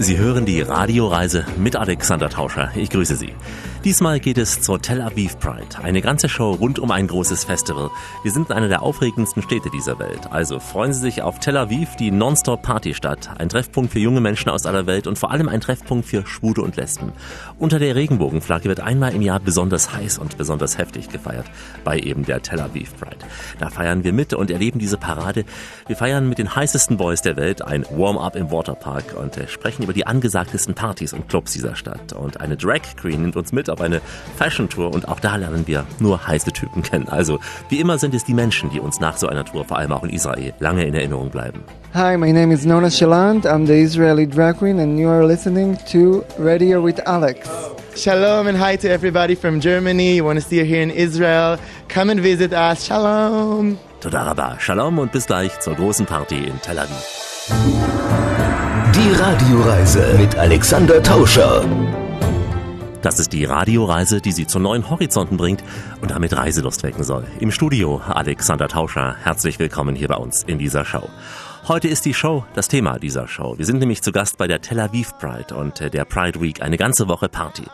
Sie hören die Radioreise mit Alexander Tauscher. Ich grüße Sie. Diesmal geht es zur Tel Aviv Pride. Eine ganze Show rund um ein großes Festival. Wir sind in einer der aufregendsten Städte dieser Welt. Also freuen Sie sich auf Tel Aviv, die Non-Stop-Partystadt. Ein Treffpunkt für junge Menschen aus aller Welt und vor allem ein Treffpunkt für Schwule und Lesben. Unter der Regenbogenflagge wird einmal im Jahr besonders heiß und besonders heftig gefeiert. Bei eben der Tel Aviv Pride. Da feiern wir mit und erleben diese Parade. Wir feiern mit den heißesten Boys der Welt ein Warm-up im Waterpark und äh, sprechen über die angesagtesten Partys und Clubs dieser Stadt. Und eine Drag Queen nimmt uns mit auf eine Fashion Tour und auch da lernen wir nur heiße Typen kennen. Also wie immer sind es die Menschen, die uns nach so einer Tour, vor allem auch in Israel, lange in Erinnerung bleiben. Hi, my name is Nona Shalant. I'm the Israeli drag queen and you are listening to Radio with Alex. Shalom and hi to everybody from Germany. You want to see her here in Israel? Come and visit us. Shalom. Toda Rabba, Shalom und bis gleich zur großen Party in Tel Aviv. Die Radioreise mit Alexander Tauscher. Das ist die Radioreise, die Sie zu neuen Horizonten bringt und damit Reiselust wecken soll. Im Studio Alexander Tauscher. Herzlich willkommen hier bei uns in dieser Show. Heute ist die Show das Thema dieser Show. Wir sind nämlich zu Gast bei der Tel Aviv Pride und der Pride Week, eine ganze Woche Party.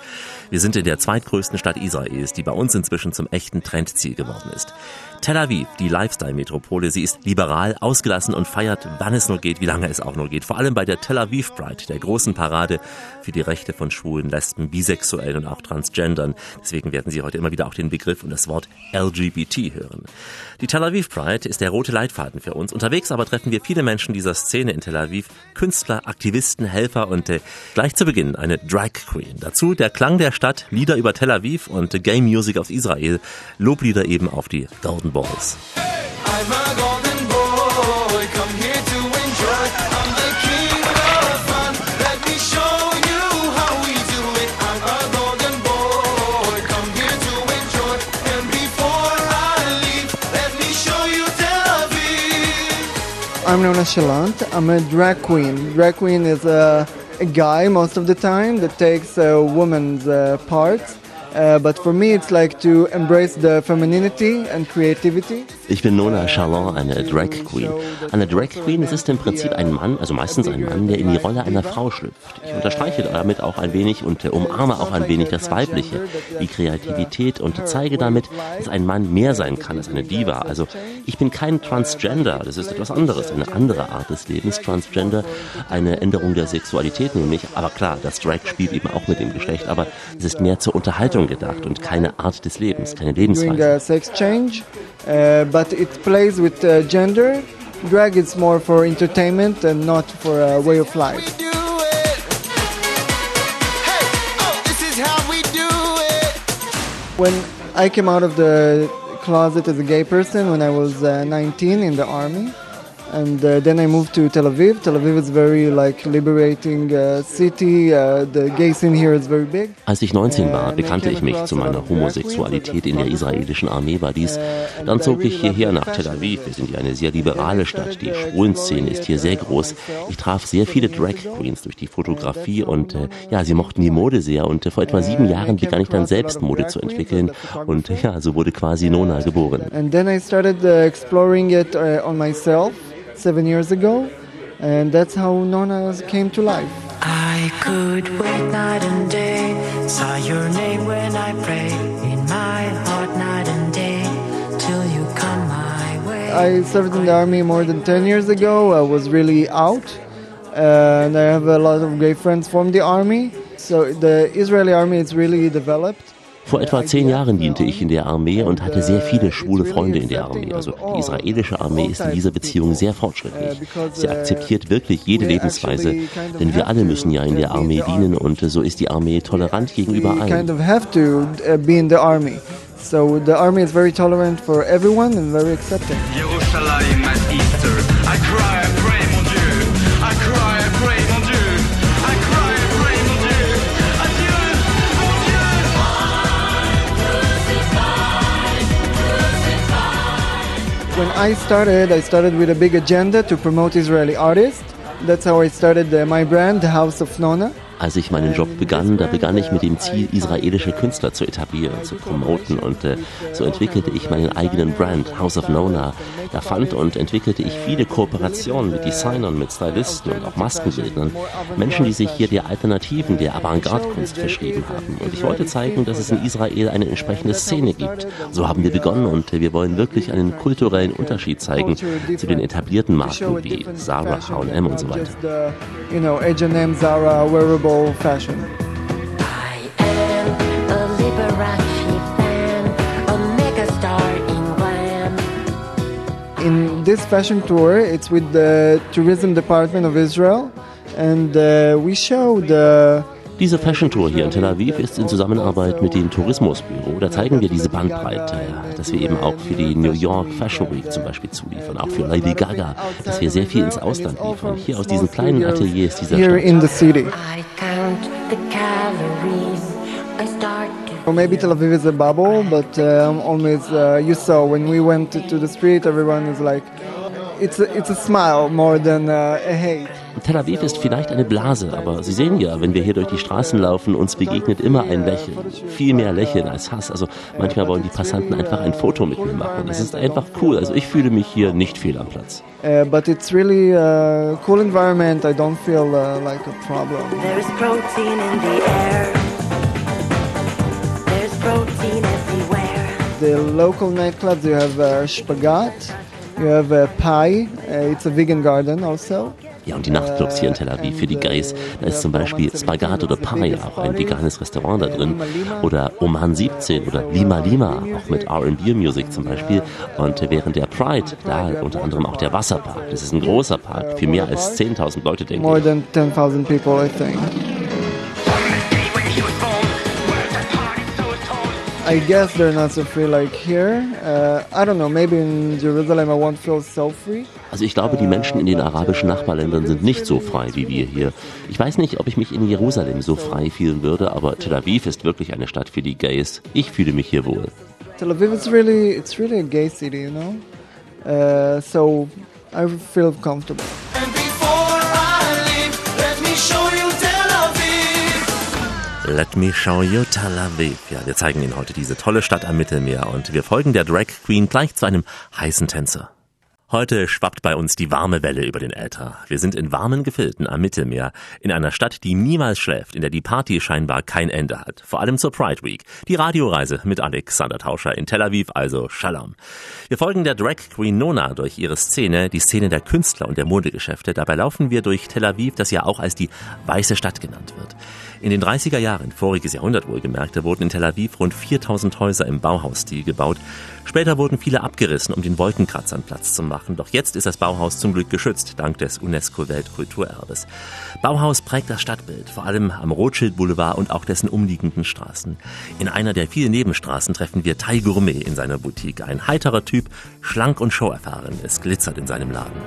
Wir sind in der zweitgrößten Stadt Israels, die bei uns inzwischen zum echten Trendziel geworden ist. Tel Aviv, die Lifestyle-Metropole, sie ist liberal, ausgelassen und feiert, wann es nur geht, wie lange es auch nur geht. Vor allem bei der Tel Aviv Pride, der großen Parade für die Rechte von Schwulen, Lesben, Bisexuellen und auch Transgendern. Deswegen werden Sie heute immer wieder auch den Begriff und das Wort LGBT hören. Die Tel Aviv Pride ist der rote Leitfaden für uns. Unterwegs aber treffen wir viele Menschen dieser Szene in Tel Aviv, Künstler, Aktivisten, Helfer und äh, gleich zu Beginn eine Drag Queen. Dazu der Klang der Stadt, Lieder über Tel Aviv und äh, Gay Music aus Israel, Loblieder eben auf die Golden Balls. I'm I'm Nona Shalant. I'm a drag queen. Drag queen is a, a guy most of the time that takes a woman's uh, parts. Uh, but for me, it's like to embrace the femininity and creativity. Ich bin Nona Charlon, eine Drag Queen. Eine Drag Queen, es ist im Prinzip ein Mann, also meistens ein Mann, der in die Rolle einer Frau schlüpft. Ich unterstreiche damit auch ein wenig und umarme auch ein wenig das Weibliche, die Kreativität und zeige damit, dass ein Mann mehr sein kann als eine Diva. Also ich bin kein Transgender, das ist etwas anderes, eine andere Art des Lebens. Transgender, eine Änderung der Sexualität nämlich. Aber klar, das Drag spielt eben auch mit dem Geschlecht, aber es ist mehr zur Unterhaltung gedacht und keine Art des Lebens, keine Doing Lebensweise. a sex change, uh, but it plays with uh, gender. Drag is more for entertainment and not for a way of life. do it. Hey, oh, this is how we do it. When I came out of the closet as a gay person when I was uh, 19 in the army, and uh, then I moved to Tel Aviv. Tel Aviv is very like liberating uh, city. Uh, the gay scene here is very big. Als ich 19 war, bekannte ich mich zu meiner Homosexualität in der israelischen Armee war dies. Dann zog ich hierher nach Tel Aviv. Wir sind ja eine sehr liberale Stadt. Die Schwulenszene ist hier sehr groß. Ich traf sehr viele Drag Queens durch die Fotografie und äh, ja, sie mochten die Mode sehr. Und äh, vor etwa sieben Jahren begann ich dann selbst Mode zu entwickeln. Und ja, so wurde quasi Nona geboren. And then I started uh, exploring it uh, on myself seven years ago, and that's how Nona came to life. I could wait night and day, saw your name when I pray, in my heart night and day, till you come my way. I served in the army more than 10 years ago. I was really out, and I have a lot of great friends from the army. So the Israeli army is really developed. Vor etwa zehn Jahren diente ich in der Armee und hatte sehr viele schwule Freunde in der Armee. Also die israelische Armee ist in dieser Beziehung sehr fortschrittlich. Sie akzeptiert wirklich jede Lebensweise, denn wir alle müssen ja in der Armee dienen und so ist die Armee tolerant gegenüber allen. kind of have to uh, be in the army. So the army is very tolerant for everyone and very accepting. Yerushalayim I started, I started with a big agenda to promote Israeli artists. That's how I started uh, my brand, the House of Nona. Als ich meinen Job begann, da begann ich mit dem Ziel, israelische Künstler zu etablieren, zu promoten und äh, so entwickelte ich meinen eigenen Brand, House of Nona. Da fand und entwickelte ich viele Kooperationen mit Designern, mit Stylisten und auch Maskenbildnern. Menschen, die sich hier der Alternativen, der Avantgarde-Kunst verschrieben haben. Und ich wollte zeigen, dass es in Israel eine entsprechende Szene gibt. So haben wir begonnen und äh, wir wollen wirklich einen kulturellen Unterschied zeigen zu den etablierten Marken wie Zara, H&M und so weiter. Just the, you know, H&M, Zara, wearable fashion. I am a Liberace fan, a megastar in glam. In this fashion tour, it's with the tourism department of Israel, and uh, we show the Diese Fashion Tour hier in Tel Aviv ist in Zusammenarbeit mit dem Tourismusbüro. Da zeigen wir diese Bandbreite, dass wir eben auch für die New York Fashion Week zum Beispiel zuliefern, auch für Lady Gaga, dass wir sehr viel ins Ausland liefern, hier aus diesen kleinen Ateliers dieser here Stadt. in the city. I count the calories. I start to Or maybe Tel Aviv is a bubble, but I'm always uh, you saw when we went to the street, everyone is like, it's a, it's a smile more than uh, a hate. Tel Aviv ist vielleicht eine Blase, aber Sie sehen ja, wenn wir hier durch die Straßen laufen, uns begegnet immer ein Lächeln. Viel mehr Lächeln als Hass. Also manchmal wollen die Passanten einfach ein Foto mit mir machen. Das ist einfach cool. Also ich fühle mich hier nicht fehl am Platz. Uh, but it's really a cool environment. I don't feel uh, like a problem. There's protein in the air. There's protein everywhere. The local nightclubs, you have uh, Spagat, you have uh, Pi. Uh, it's a vegan garden also. Ja, und die Nachtclubs hier in Tel Aviv für die Gays, da ist zum Beispiel Spagat oder Pai, auch ein veganes Restaurant da drin. Oder Oman 17 oder Lima Lima, auch mit R&B-Music zum Beispiel. Und während der Pride, da unter anderem auch der Wasserpark. Das ist ein großer Park, für mehr als 10.000 Leute, denke More ich. than 10,000 people, I think. I guess they're not so free like here. Uh, I don't know, maybe in Jerusalem I won't feel so free. Also ich glaube, die Menschen in den arabischen Nachbarländern sind nicht so frei wie wir hier. Ich weiß nicht, ob ich mich in Jerusalem so frei fühlen würde, aber Tel Aviv ist wirklich eine Stadt für die Gays. Ich fühle mich hier wohl. Tel Aviv is really, it's really a gay city, you know? Uh, so I feel comfortable. Let me show you Tel Aviv. Ja, wir zeigen Ihnen heute diese tolle Stadt am Mittelmeer und wir folgen der Drag Queen gleich zu einem heißen Tänzer. Heute schwappt bei uns die warme Welle über den Äther. Wir sind in warmen Gefilden am Mittelmeer, in einer Stadt, die niemals schläft, in der die Party scheinbar kein Ende hat. Vor allem zur Pride Week. Die Radioreise mit Alexander Tauscher in Tel Aviv, also Shalom. Wir folgen der Drag Queen Nona durch ihre Szene, die Szene der Künstler und der Modegeschäfte. Dabei laufen wir durch Tel Aviv, das ja auch als die weiße Stadt genannt wird. In den 30er Jahren, voriges Jahrhundert wohlgemerkt, da wurden in Tel Aviv rund 4000 Häuser im Bauhausstil gebaut. Später wurden viele abgerissen, um den Wolkenkratzern Platz zu machen. Doch jetzt ist das Bauhaus zum Glück geschützt, dank des UNESCO-Weltkulturerbes. Bauhaus prägt das Stadtbild, vor allem am Rothschild Boulevard und auch dessen umliegenden Straßen. In einer der vielen Nebenstraßen treffen wir Tai Gourmet in seiner Boutique. Ein heiterer Typ, schlank und showerfahren. Es glitzert in seinem Laden.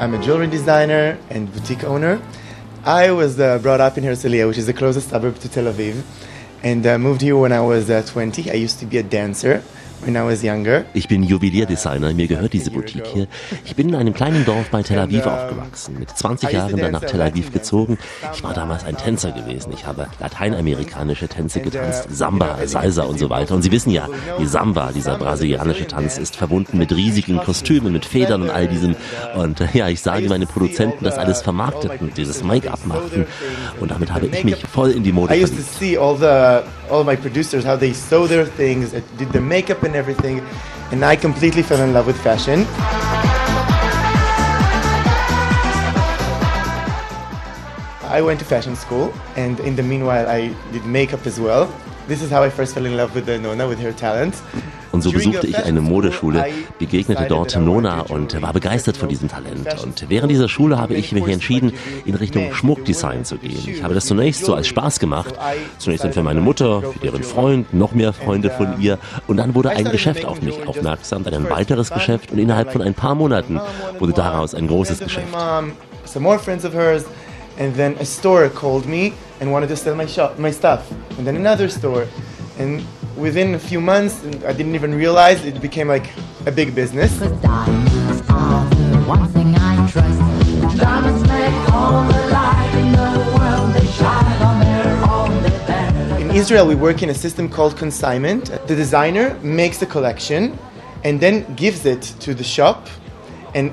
I'm a jewelry designer and boutique owner. I was uh, brought up in Herzliya, which is the closest suburb to Tel Aviv, and uh, moved here when I was uh, 20. I used to be a dancer when I was younger. Ich bin Juwelierdesigner, mir gehört diese Boutique hier. Ich bin in einem kleinen Dorf bei Tel Aviv aufgewachsen, mit 20 Jahren dann nach Tel Aviv gezogen. Ich war damals ein Tänzer gewesen. Ich habe lateinamerikanische Tänze getanzt, Samba, Salsa und so weiter. Und Sie wissen ja, die Samba, dieser brasilianische Tanz, ist verbunden mit riesigen Kostümen, mit Federn und all diesem. Und äh, ja, ich sage meinen Produzenten, das alles vermarkteten, dieses Make-up machten. Und damit habe ich mich voll in die Mode verliebt. And everything, and I completely fell in love with fashion. I went to fashion school, and in the meanwhile, I did makeup as well. This is how I first fell in love with Nona, with her talent. Und so besuchte ich eine Modeschule, begegnete dort Nona und war begeistert von diesem Talent. Und während dieser Schule habe ich mich entschieden, in Richtung Schmuckdesign zu gehen. Ich habe das zunächst so als Spaß gemacht. Zunächst dann für meine Mutter, für deren Freund, noch mehr Freunde von ihr. Und dann wurde ein Geschäft auf mich aufmerksam, dann ein weiteres Geschäft und innerhalb von ein paar Monaten wurde daraus ein großes Geschäft. and then a store called me and wanted to sell my shop, my stuff, and then another store, And within a few months, I didn't even realize it became like a big business. In Israel, we work in a system called consignment. The designer makes a collection and then gives it to the shop, and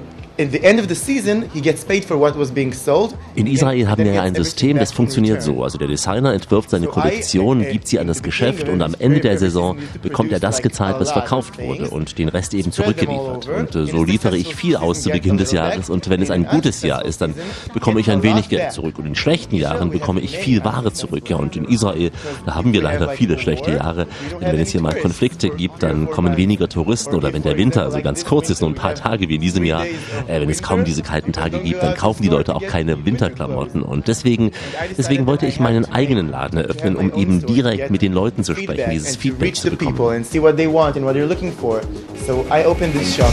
In Israel haben wir ja ein System, das funktioniert so. Also der Designer entwirft seine Kollektion, gibt sie an das Geschäft und am Ende der Saison bekommt er das gezahlt, was verkauft wurde und den Rest eben zurückgeliefert. Und äh, so liefere ich viel aus zu Beginn des Jahres und wenn es ein gutes Jahr ist, dann bekomme ich ein wenig Geld zurück. Und in schlechten Jahren bekomme ich viel Ware zurück. Ja, und in Israel, da haben wir leider viele schlechte Jahre. Denn wenn es hier mal Konflikte gibt, dann kommen weniger Touristen oder wenn der Winter also ganz kurz ist, nur ein paar Tage wie in diesem Jahr, äh, wenn es kaum diese kalten Tage gibt, dann kaufen die Leute auch keine Winterklamotten. Und deswegen, deswegen wollte ich meinen eigenen Laden eröffnen, um eben direkt mit den Leuten zu sprechen, dieses Feedback reach zu the bekommen. people and see what they want and what they're looking for. So I opened this shop.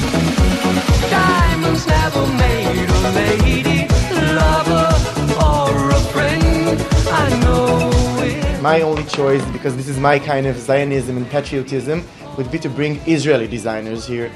Diamonds never made a lady, lover, or a friend. I know it. My only choice, because this is my kind of Zionism and patriotism, would be to bring Israeli designers here.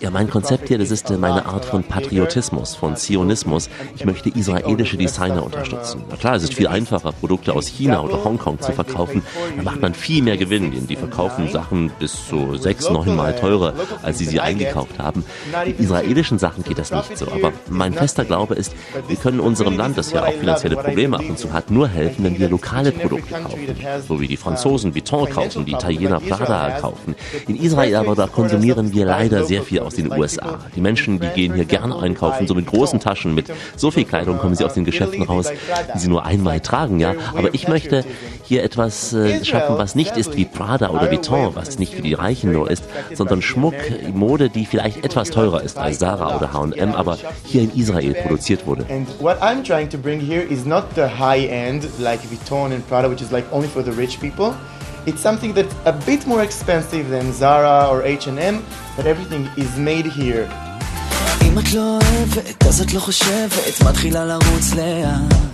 Ja, mein Konzept hier, das ist äh, meine Art von Patriotismus, von Zionismus. Ich möchte israelische Designer unterstützen. Na klar, es ist viel einfacher, Produkte aus China oder Hongkong zu verkaufen. Da macht man viel mehr Gewinn, denn die verkaufen Sachen bis zu sechs, neun Mal teurer, als sie sie eingekauft haben. In israelischen Sachen geht das nicht so. Aber mein fester Glaube ist, wir können unserem Land, das ja auch finanzielle Probleme ab und zu hat, nur helfen, wenn wir lokale Produkte kaufen. So wie die Franzosen Vuitton kaufen, die Italiener Prada kaufen. In Israel aber, da konsumieren wir leider sehr viel aus den USA. Die Menschen, die gehen hier gerne einkaufen, so mit großen Taschen, mit so viel Kleidung kommen sie aus den Geschäften raus, die sie nur einmal tragen, ja. Aber ich möchte hier etwas äh, schaffen, was nicht ist wie Prada oder Vuitton, was nicht für die Reichen nur ist, sondern Schmuck, Mode, die vielleicht etwas teurer ist als Zara oder H&M, aber hier in Israel produziert wurde. And what I'm trying to bring here is not end like Vuitton and Prada, which is like only for the rich people. It's something that's a bit more expensive than Zara or H&M, but everything is made here. אם את לא אוהבת, אז את לא חושבת, מתחילה לרוץ לאט.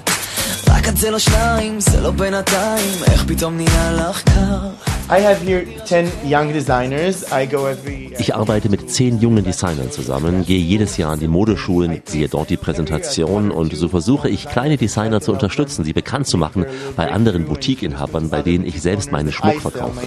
Ich arbeite mit zehn jungen Designern zusammen, gehe jedes Jahr an die Modeschulen, sehe dort die Präsentationen und so versuche ich, kleine Designer zu unterstützen, sie bekannt zu machen bei anderen Boutique-Inhabern, bei denen ich selbst meinen I Schmuck sell verkaufe.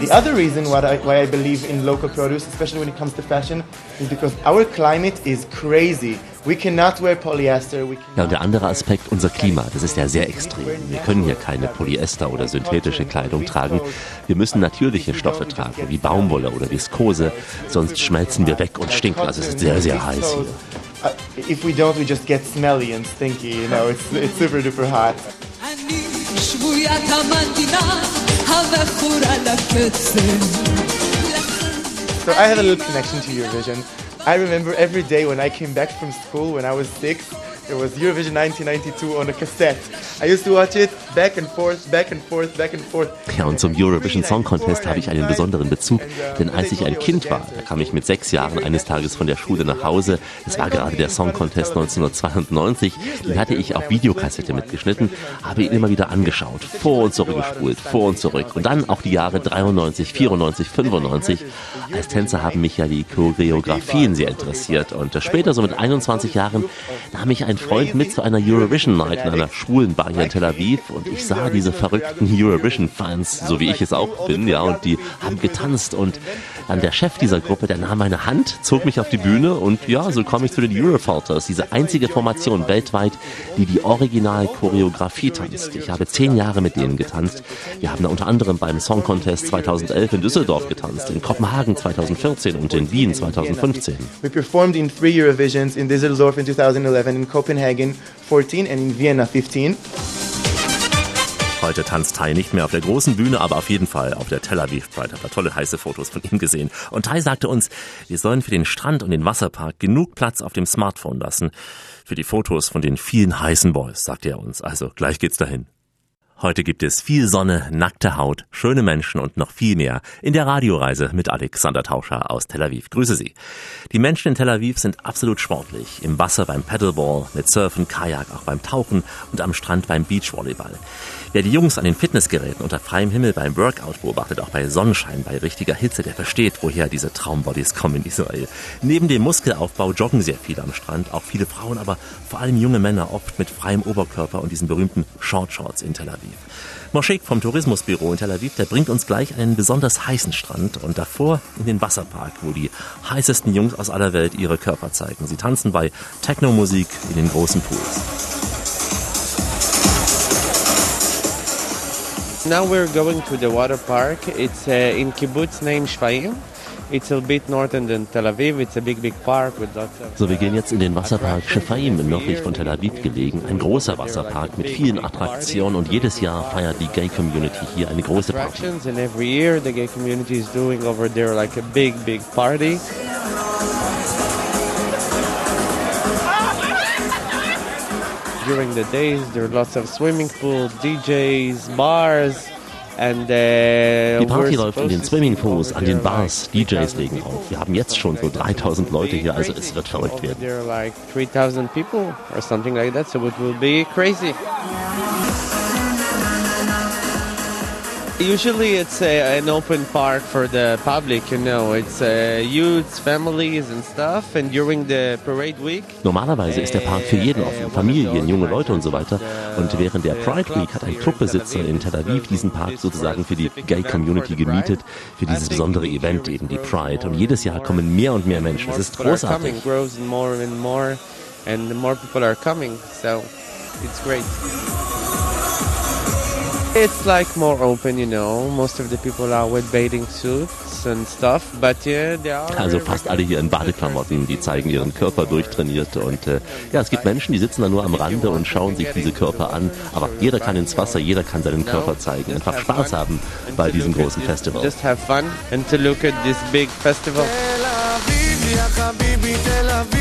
The other reason why I, why I believe in local produce, especially when it comes to fashion, is because our climate is crazy. We cannot wear polyester. We Ja, und der andere Aspekt, unser Klima, das ist ja sehr extrem. Wir können hier keine Polyester oder synthetische Kleidung tragen. Wir müssen natürliche Stoffe tragen, wie Baumwolle oder Viskose, sonst schmelzen wir weg und stinken. Also es ist sehr, sehr heiß hier. Uh, if we don't, we just get smelly and stinky. You know, it's it's super duper hot. אני שבוית המנגינה המכורה לקצב So I have a little connection to Eurovision. I remember every day when I came back from school when I was six, there was Eurovision 1992 on a cassette. I used to watch it back and forth, back and forth, back and forth. Ja, und zum Eurovision Song Contest habe ich einen besonderen Bezug, denn als ich ein Kind war, da kam ich mit sechs Jahren eines Tages von der Schule nach Hause. Es war gerade der Song Contest 1992. Den hatte ich auf Videokassette mitgeschnitten, habe ihn immer wieder angeschaut, vor und zurück gespult, vor und zurück. Und dann auch die Jahre 93, 94, 95. Als Tänzer haben mich ja die Choreografien sehr interessiert. Und später, so mit 21 Jahren, nahm ich einen Freund mit zu einer Eurovision Night in einer schwulen Bar hier in Tel Aviv und ich sah diese verrückten Eurovision-Fans, so wie ich es auch bin, ja, und die haben getanzt und dann der Chef dieser Gruppe, der nahm meine Hand, zog mich auf die Bühne und ja, so kam ich zu den Eurofalters, diese einzige Formation weltweit, die die Original-Choreografie tanzt. Ich habe zehn Jahre mit denen getanzt. Wir haben da unter anderem beim Song Contest 2011 in Düsseldorf getanzt, in Kopenhagen 2014 und in Wien 2015. We performed in three Eurovisions in Düsseldorf in 2011, in Copenhagen 14, and in Vienna 15. Heute tanzt Tai nicht mehr auf der großen Bühne, aber auf jeden Fall auf der Tel Aviv Pride. Hat da tolle heiße Fotos von ihm gesehen. Und Tai sagte uns, wir sollen für den Strand und den Wasserpark genug Platz auf dem Smartphone lassen. Für die Fotos von den vielen heißen Boys, sagte er uns. Also gleich geht's dahin. Heute gibt es viel Sonne, nackte Haut, schöne Menschen und noch viel mehr in der Radioreise mit Alexander Tauscher aus Tel Aviv. Grüße Sie. Die Menschen in Tel Aviv sind absolut sportlich. Im Wasser beim Paddleball, mit Surfen, Kajak, auch beim Tauchen und am Strand beim Beachvolleyball. Wer die Jungs an den Fitnessgeräten unter freiem Himmel beim Workout beobachtet, auch bei Sonnenschein, bei richtiger Hitze, der versteht, woher diese Traumbodies kommen in Israel. Neben dem Muskelaufbau joggen sehr viele am Strand, auch viele Frauen, aber vor allem junge Männer, oft mit freiem Oberkörper und diesen berühmten Short Shorts in Tel Aviv. Moschek vom Tourismusbüro in Tel Aviv, der bringt uns gleich einen besonders heißen Strand und davor in den Wasserpark, wo die heißesten Jungs aus aller Welt ihre Körper zeigen. Sie tanzen bei Techno-Musik in den großen Pools. Now we're going to the water park. It's uh, in kibbutz named Shfaim. It's a bit northern than Tel Aviv. It's a big, big park with lots of. So, wir gehen jetzt in den Wasserpark Shefaim, nördlich von Tel Aviv gelegen. Ein großer Wasserpark mit vielen Attraktionen und jedes Jahr feiert die Gay Community hier eine große Party. and every year the gay community is doing over there like a big, big party. During the days, there are lots of swimming pools, DJs, bars, uh, Die Party läuft in den Swimmingpools, an den Bars, DJs 3,000 legen auf. Wir haben jetzt schon so 3000 Leute hier, also es wird verrückt werden. Usually it's a, an open park for the public, you know. It's uh, youths, families and stuff. And during the parade week, Normalerweise ist der Park für jeden offen, Familien, junge Leute und so weiter. Und während der Pride Week hat ein Clubbesitzer in Tel Aviv diesen Park sozusagen für die Gay Community gemietet, für dieses besondere Event eben die Pride. Und jedes Jahr kommen mehr und mehr Menschen. Es ist großartig. and more people are coming. So it's great. It's like more open, you know. Most of the people are with bathing suits and stuff, but yeah, they are Also fast alle hier in Badeklamotten, die zeigen ihren Körper durchtrainiert und äh, ja, es gibt Menschen, die sitzen da nur am Rande und schauen sich diese Körper an, aber jeder kann ins Wasser, jeder kann seinen Körper zeigen, einfach Spaß haben bei diesem großen Festival. Just have fun and to look at this big festival. Tel Aviv,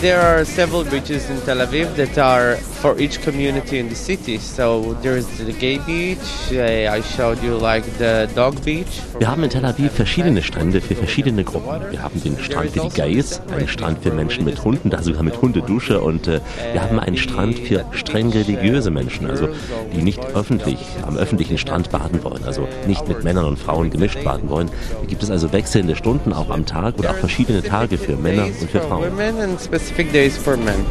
There are several beaches in Tel Aviv that are for each community in the city. So there's the gay beach. Uh, I showed you like the dog beach. Wir haben in Tel Aviv verschiedene Strände für verschiedene Gruppen. Wir haben den Strand für die Gays, einen Strand für Menschen mit Hunden, da sogar mit Hundedusche und äh, wir haben einen Strand für streng religiöse Menschen, also die nicht öffentlich am öffentlichen Strand baden wollen, also nicht mit Männern und Frauen gemischt baden wollen. Da gibt es also wechselnde Stunden auch am Tag oder auch verschiedene Tage für Männer und für Frauen. specific days for men.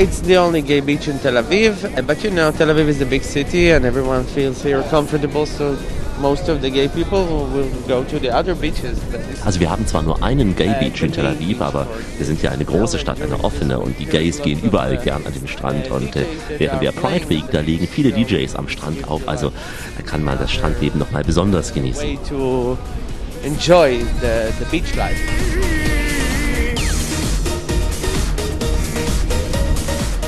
It's the only gay beach in Tel Aviv, eh, but you know, Tel Aviv is a big city and everyone feels here comfortable, so most of the gay people will go to the other beaches. But this Also wir haben zwar nur einen Gay Beach in Tel Aviv, aber wir sind ja eine große Stadt, eine offene und die Gays gehen überall gern an den Strand und äh, während der Pride Week, da legen viele DJs am Strand auf, also da kann man das Strandleben nochmal besonders genießen. way to enjoy the, the beach life.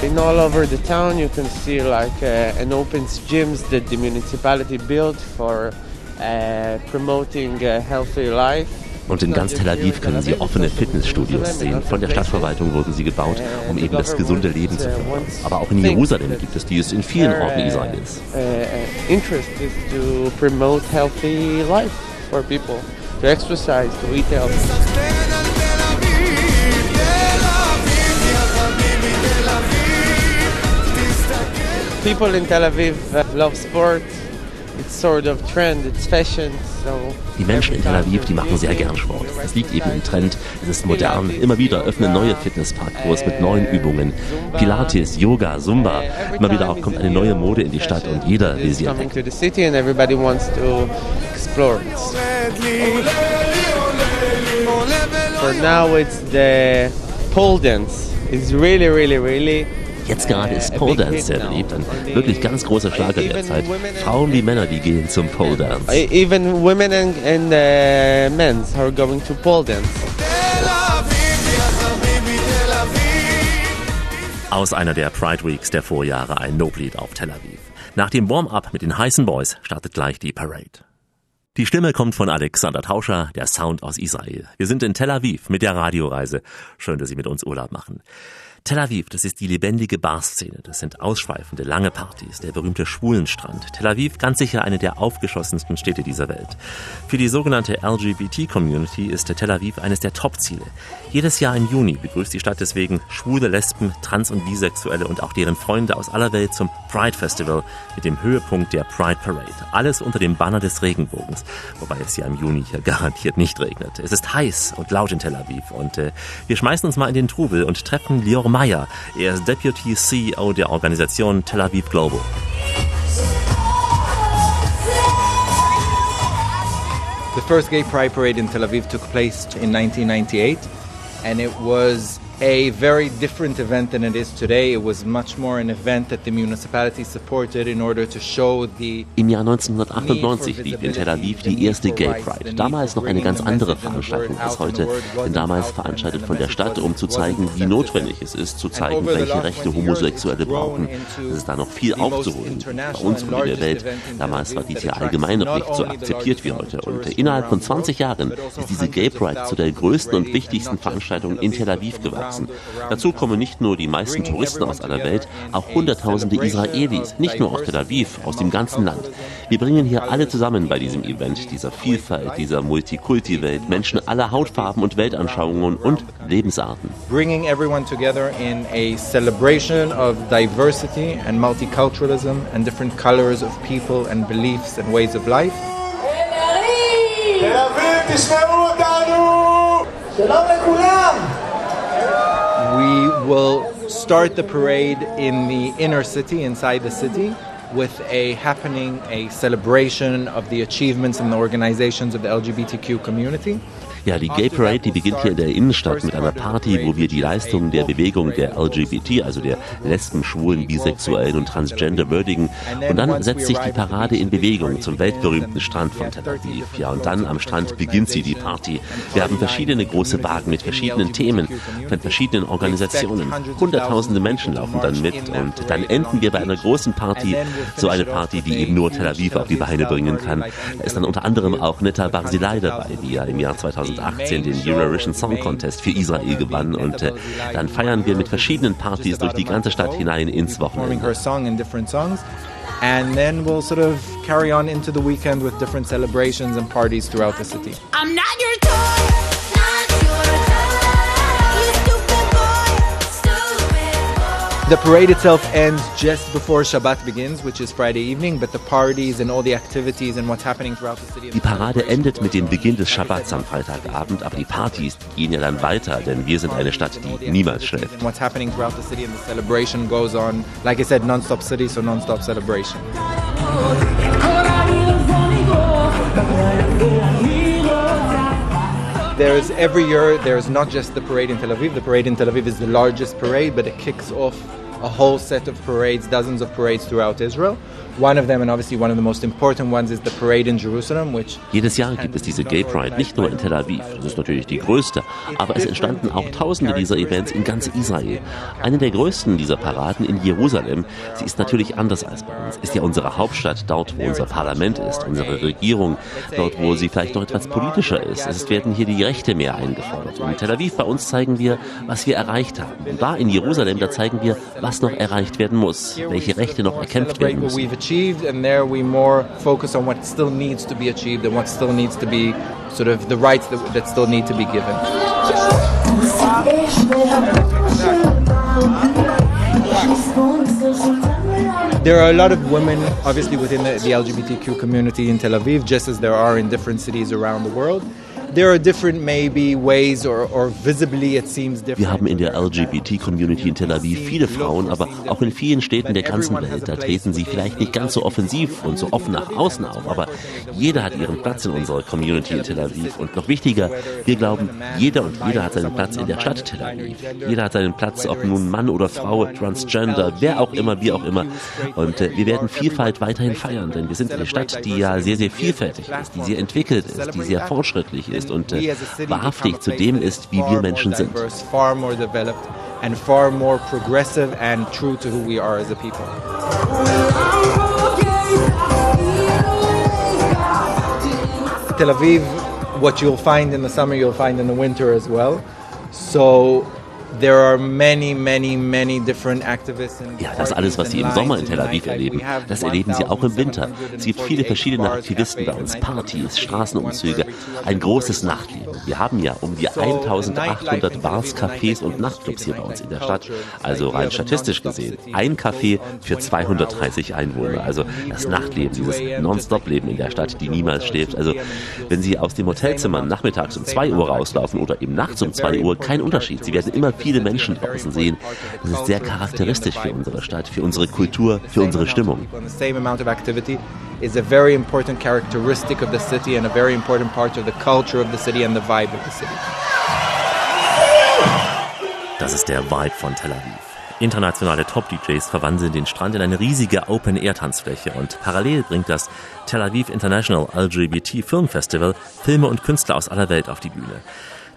In all over the town, you can see like uh, an open gyms that the municipality built for uh, promoting a healthy life. Und in ganz Tel Aviv können Sie offene Fitnessstudios sehen. Von der Stadtverwaltung wurden sie gebaut, um eben das gesunde Leben zu fördern. Aber auch in Jerusalem gibt es dies in vielen Orten Israels. Uh, uh, interest is to promote healthy life for people, to exercise, to eat healthy. People in Tel Aviv uh, love sport. It's sort of trend, it's fashion. Die Menschen in Tel Aviv, die machen sehr gern Sport. Es liegt eben im Trend, es ist modern. Immer wieder öffnen neue Fitnessparcours mit neuen Übungen. Pilates, Yoga, Zumba. Immer wieder auch kommt eine neue Mode in die Stadt und jeder will sie entdecken. For now it's the pole dance. It's really, really, really Jetzt gerade ist Pole Dance sehr beliebt, ein wirklich ganz großer Schlager der Zeit. Frauen wie Männer, die gehen zum Pole Dance. Even women and, and uh, men are going to pole dance. Aus einer der Pride Weeks der Vorjahre ein Loblied auf Tel Aviv. Nach dem Warm-up mit den heißen Boys startet gleich die Parade. Die Stimme kommt von Alexander Tauscher, der Sound aus Israel. Wir sind in Tel Aviv mit der Radioreise. Schön, dass Sie mit uns Urlaub machen. Tel Aviv, das ist die lebendige Barszene. Das sind ausschweifende, lange Partys, der berühmte Schwulenstrand. Tel Aviv ganz sicher eine der aufgeschlossensten Städte dieser Welt. Für die sogenannte LGBT-Community ist Tel Aviv eines der Top-Ziele. Jedes Jahr im Juni begrüßt die Stadt deswegen schwule Lesben, Trans- und Bisexuelle und auch deren Freunde aus aller Welt zum Pride Festival mit dem Höhepunkt der Pride Parade. Alles unter dem Banner des Regenbogens, wobei es ja im Juni hier garantiert nicht regnet. Es ist heiß und laut in Tel Aviv und äh, wir schmeißen uns mal in den Trubel und treffen Lior Meyer. Er ist Deputy CEO der Organisation Tel Aviv Global. The first gay pride parade in Tel Aviv took place in 1998, and it was a very different event than it is today. It was much more an event that the municipality supported in order to show the Im Jahr 1998 lief in Tel Aviv die erste Gay Pride. Damals noch eine ganz andere Veranstaltung als heute, denn damals veranstaltet von der Stadt, um zu zeigen, wie notwendig es ist, zu zeigen, welche Rechte Homosexuelle brauchen. Es da noch viel aufzuholen. Bei uns und in der Welt. Damals war dies ja allgemein noch nicht so akzeptiert wie heute. Und innerhalb von 20 Jahren ist diese Gay Pride zu der größten und wichtigsten Veranstaltung in Tel Aviv gewachsen. Dazu kommen nicht nur die meisten Touristen aus aller Welt, auch Hunderttausende Israelis, nicht nur aus Tel Aviv, aus dem ganzen Land. Wir bringen hier alle zusammen bei diesem Event, dieser Vielfalt, dieser Multikulti-Welt, Menschen aller Hautfarben und Weltanschauungen und Lebensarten. bringing everyone together in a celebration of diversity and multiculturalism and different colors of people and beliefs and ways of life. תל אביב, תשמעו אותנו! שלום לכולם! We will start the parade in the inner city, inside the city, with a happening, a celebration of the achievements and the organizations of the LGBTQ community. Ja, die Gay Parade, die beginnt hier in der Innenstadt mit einer Party, wo wir die Leistungen der Bewegung der LGBT, also der Lesben, Schwulen, Bisexuellen und Transgender würdigen. Und dann setzt sich die Parade in Bewegung zum weltberühmten Strand von Tel Aviv. Ja, und dann am Strand beginnt sie, die Party. Wir haben verschiedene große Wagen mit verschiedenen Themen, von verschiedenen Organisationen. Hunderttausende Menschen laufen dann mit und dann enden wir bei einer großen Party, so eine Party, die eben nur Tel Aviv auf die Beine bringen kann. Da ist dann unter anderem auch Netta Barzilai dabei, die ja im Jahr 2018 den Eurovision Song Contest für Israel gewann und äh, dann feiern wir mit verschiedenen Partys durch die ganze Stadt hinein ins Wochenende. And then we'll sort of carry on into the weekend with different celebrations and parties throughout the city. I'm not your The parade itself ends just before Shabbat begins, which is Friday evening, but the parties and all the activities and what's happening throughout the city. Die Parade endet mit dem Beginn des Schabbats am Freitagabend, aber die Partys gehen ja dann weiter, denn wir sind eine Stadt, die niemals schläft. What's happening throughout the city and the celebration goes on. Like I said, non-stop city, so non-stop celebration. There's every year. There's not just the parade in Tel Aviv. The parade in Tel Aviv is the largest parade, but it kicks off a whole set of parades, dozens of parades throughout Israel. Jedes Jahr gibt es diese Gay Pride, nicht nur in Tel Aviv, das ist natürlich die größte, aber es entstanden auch tausende dieser Events in ganz Israel. Eine der größten dieser Paraden in Jerusalem, sie ist natürlich anders als bei uns, ist ja unsere Hauptstadt, dort wo unser Parlament ist, unsere Regierung, dort wo sie vielleicht noch etwas politischer ist. Es werden hier die Rechte mehr eingefordert. In Tel Aviv bei uns zeigen wir, was wir erreicht haben. Und da in Jerusalem, da zeigen wir, was noch erreicht werden muss, welche Rechte noch erkämpft werden müssen. Achieved, and there we more focus on what still needs to be achieved and what still needs to be sort of the rights that, that still need to be given. There are a lot of women, obviously, within the, the LGBTQ community in Tel Aviv, just as there are in different cities around the world. There are different maybe ways or, or visibly it seems different. Wir haben in der LGBT-Community in Tel Aviv viele Frauen, aber auch in vielen Städten der ganzen Welt. Da treten sie vielleicht nicht ganz so offensiv und so offen nach außen auf, aber jeder hat ihren Platz in unserer Community in Tel Aviv. Und noch wichtiger, wir glauben, jeder und jeder hat seinen Platz in der Stadt Tel Aviv. Jeder hat seinen Platz, ob nun Mann oder Frau, Transgender, wer auch immer, wie auch immer. Und äh, wir werden Vielfalt weiterhin feiern, denn wir sind eine Stadt, die ja sehr, sehr vielfältig ist, die sehr entwickelt ist, die sehr fortschrittlich ist und äh, wahrhaftig zu dem ist, wie wir Menschen sind. and far more progressive and true to who we are as a people. Tel Aviv, what you'll find in the summer, you'll find in the winter as well. So Ja, das alles, was Sie im Sommer in Tel Aviv erleben, das erleben Sie auch im Winter. Es gibt viele verschiedene Aktivisten bei uns, Partys, Straßenumzüge, ein großes Nachtleben. Wir haben ja um die 1800 Bars, Cafés und Nachtclubs hier bei uns in der Stadt. Also rein statistisch gesehen, ein Café für 230 Einwohner. Also das Nachtleben, dieses Non-Stop-Leben in der Stadt, die niemals schläft. Also wenn Sie aus dem Hotelzimmer nachmittags um 2 Uhr rauslaufen oder eben nachts um 2 Uhr, kein Unterschied. Sie werden immer viele Menschen draußen sehen. Das ist sehr charakteristisch für unsere Stadt, für unsere Kultur, für unsere Stimmung. is a very important characteristic of the city and a very important part of the culture of the city and the vibe of the city. Das ist der Vibe von Tel Aviv. Internationale Top-DJs verwandeln den Strand in eine riesige Open-Air-Tanzfläche und parallel bringt das Tel Aviv International LGBT Film Festival Filme und Künstler aus aller Welt auf die Bühne.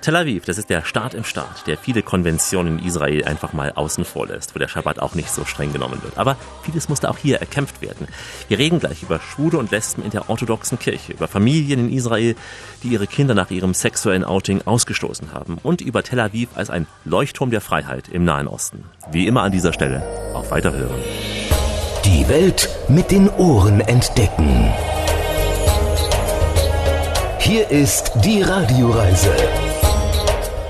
Tel Aviv, das ist der Staat im Staat, der viele Konventionen in Israel einfach mal außen vor lässt, wo der Schabbat auch nicht so streng genommen wird. Aber vieles musste auch hier erkämpft werden. Wir reden gleich über Schwule und Lesben in der orthodoxen Kirche, über Familien in Israel, die ihre Kinder nach ihrem sexuellen Outing ausgestoßen haben und über Tel Aviv als ein Leuchtturm der Freiheit im Nahen Osten. Wie immer an dieser Stelle, auf Weiterhören. Die Welt mit den Ohren entdecken. Hier ist die Radioreise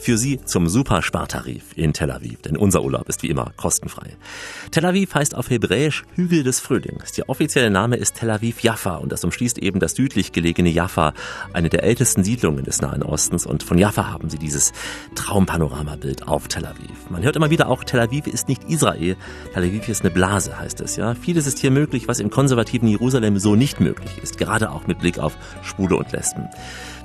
Für Sie zum Super-Spartarif in Tel Aviv, denn unser Urlaub ist wie immer kostenfrei. Tel Aviv heißt auf Hebräisch Hügel des Frühlings. Der offizielle Name ist Tel Aviv Jaffa und das umschließt eben das südlich gelegene Jaffa, eine der ältesten Siedlungen des Nahen Ostens und von Jaffa haben Sie dieses Traumpanoramabild auf Tel Aviv. Man hört immer wieder auch, Tel Aviv ist nicht Israel, Tel Aviv ist eine Blase, heißt es, ja. Vieles ist hier möglich, was im konservativen Jerusalem so nicht möglich ist, gerade auch mit Blick auf Schwule und Lesben.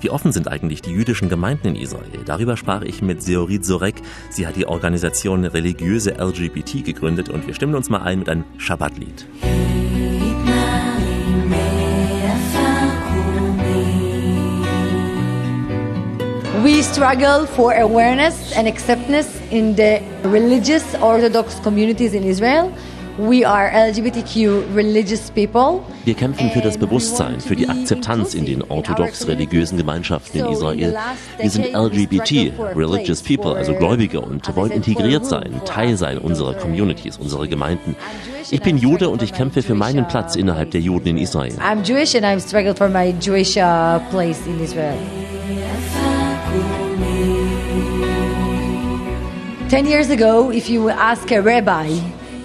Wie offen sind eigentlich die jüdischen Gemeinden in Israel? Darüber sprach ich mit Seorit Zorek. Sie hat die Organisation Religiöse LGBT gegründet und wir stimmen uns mal ein mit einem Schabbatlied. We struggle for awareness and acceptance in the religious Orthodox communities in Israel. We are LGBTQ religious people. Wir kämpfen für das Bewusstsein, für die Akzeptanz in den orthodox-religiösen Gemeinschaften in Israel. Wir sind LGBT, religious people, also Gläubige und wollen integriert sein, Teil sein unserer Communities, unserer Gemeinden. Ich bin Jude und ich kämpfe für meinen Platz innerhalb der Juden in Israel. I'm Jewish and I've struggled for my Jewish uh, place in Israel. Ten years ago, if you ask a rabbi,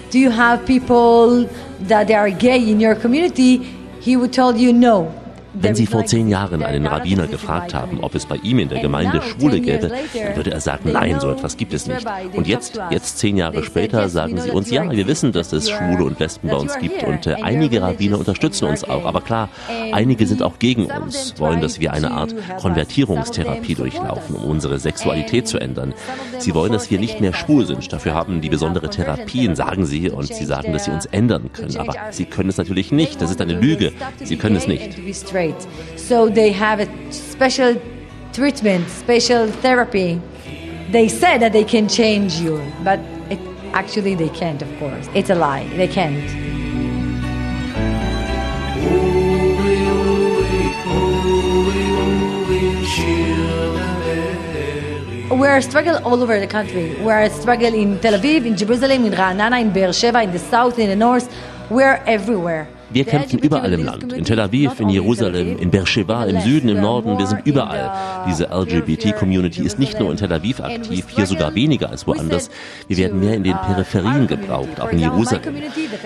do you have people that are gay in your community? He would tell you no. Wenn Sie vor zehn Jahren einen Rabbiner gefragt haben, ob es bei ihm in der Gemeinde Schwule gäbe, dann würde er sagen, nein, so etwas gibt es nicht. Und jetzt, jetzt zehn Jahre später, sagen Sie uns, ja, wir wissen, dass es Schwule und Lesben bei uns gibt und äh, einige Rabbiner unterstützen uns auch. Aber klar, einige sind auch gegen uns, wollen, dass wir eine Art Konvertierungstherapie durchlaufen, um unsere Sexualität zu ändern. Sie wollen, dass wir nicht mehr schwul sind. Dafür haben die besondere Therapien, sagen sie, und sie sagen, dass sie uns ändern können. Aber sie können es natürlich nicht. Das ist eine Lüge. Sie können es nicht. So they have a special treatment, special therapy. They say that they can change you, but it, actually they can't, of course. It's a lie. They can't. We're a struggle all over the country. We're a struggle in Tel Aviv, in Jerusalem, in Ra'anana, in Be'er Sheva, in the south, in the north. We're everywhere. Wir kämpfen überall im Land. In Tel Aviv, in Jerusalem, in Beersheba, im Süden, im Norden. Wir sind überall. Diese LGBT-Community ist nicht nur in Tel Aviv aktiv, hier sogar weniger als woanders. Wir werden mehr in den Peripherien gebraucht, auch in Jerusalem.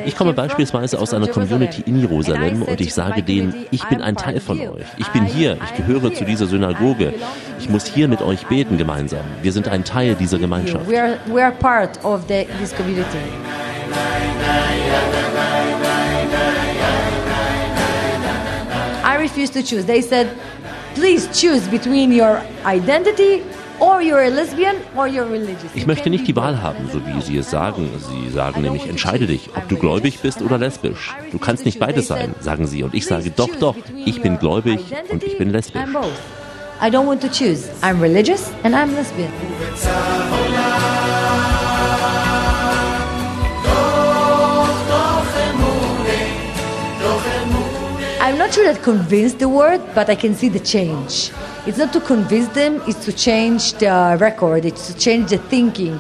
Ich komme beispielsweise aus einer Community in Jerusalem und ich sage denen, ich bin ein Teil von euch. Ich bin hier, ich gehöre zu dieser Synagoge. Ich muss hier mit euch beten gemeinsam. Wir sind ein Teil dieser Gemeinschaft. We are, we are part of the, this community. I refuse to choose. They said, please choose between your identity or you're a lesbian or you're religious. Ich möchte nicht die Wahl haben, so wie Sie es sagen. Sie sagen nämlich, entscheide dich, ob du gläubig bist oder lesbisch. Du kannst nicht beides sein, sagen Sie. Und ich sage, doch, doch, ich bin gläubig und ich bin lesbisch. I don't want to choose. I'm religious and I'm lesbian. Not sure that convinced the word, but I can see the change. It's not to convince them, it's to change the record, it's to change the thinking.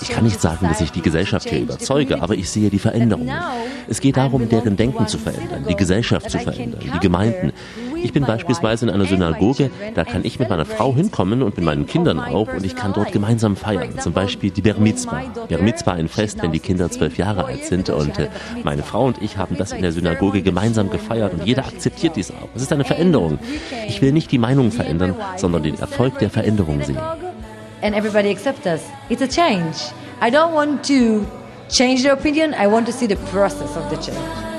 Ich kann nicht sagen, dass ich die Gesellschaft hier überzeuge, aber ich sehe die Veränderungen. Es geht darum, deren Denken zu verändern, die Gesellschaft zu verändern, die Gemeinden. Ich bin beispielsweise in einer Synagoge, da kann ich mit meiner Frau hinkommen und mit meinen Kindern auch und ich kann dort gemeinsam feiern. Zum Beispiel die Ber Mitzvah. Ber Mitzvah ein Fest, wenn die Kinder zwölf Jahre alt sind und äh, meine Frau und ich haben das in der Synagoge gemeinsam gefeiert und jeder akzeptiert dies auch. Es ist eine Veränderung. Ich will nicht die Meinung verändern, sondern den Erfolg der Veränderung sehen. and everybody accept us. It's a change. I don't want to change their opinion. I want to see the process of the change.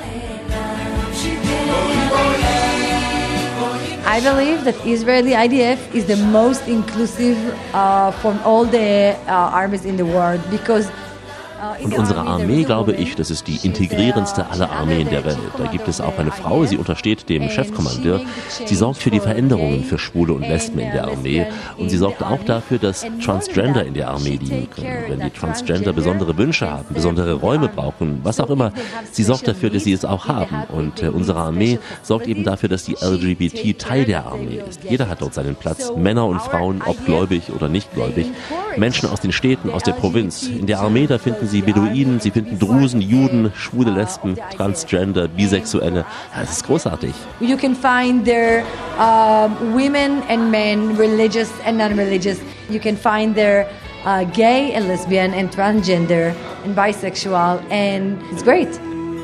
I believe that Israeli IDF is the most inclusive uh, from all the uh, armies in the world because Und unsere Armee, glaube ich, das ist die integrierendste aller Armeen der Welt. Da gibt es auch eine Frau, sie untersteht dem Chefkommandeur. Sie sorgt für die Veränderungen für Schwule und Lesben in der Armee. Und sie sorgt auch dafür, dass Transgender in der Armee dienen können. Wenn die Transgender besondere Wünsche haben, besondere Räume brauchen, was auch immer, sie sorgt dafür, dass sie es auch haben. Und äh, unsere Armee sorgt eben dafür, dass die LGBT Teil der Armee ist. Jeder hat dort seinen Platz. Männer und Frauen, ob gläubig oder nicht gläubig. Menschen aus den Städten, aus der Provinz. In der Armee, da finden sie Beduinen, sie finden Drusen, Juden, schwule Lesben, Transgender, Bisexuelle. Das ist großartig. You can find there um, women and men, religious and non-religious. You can find there uh, gay and lesbian and transgender and bisexual, and it's great.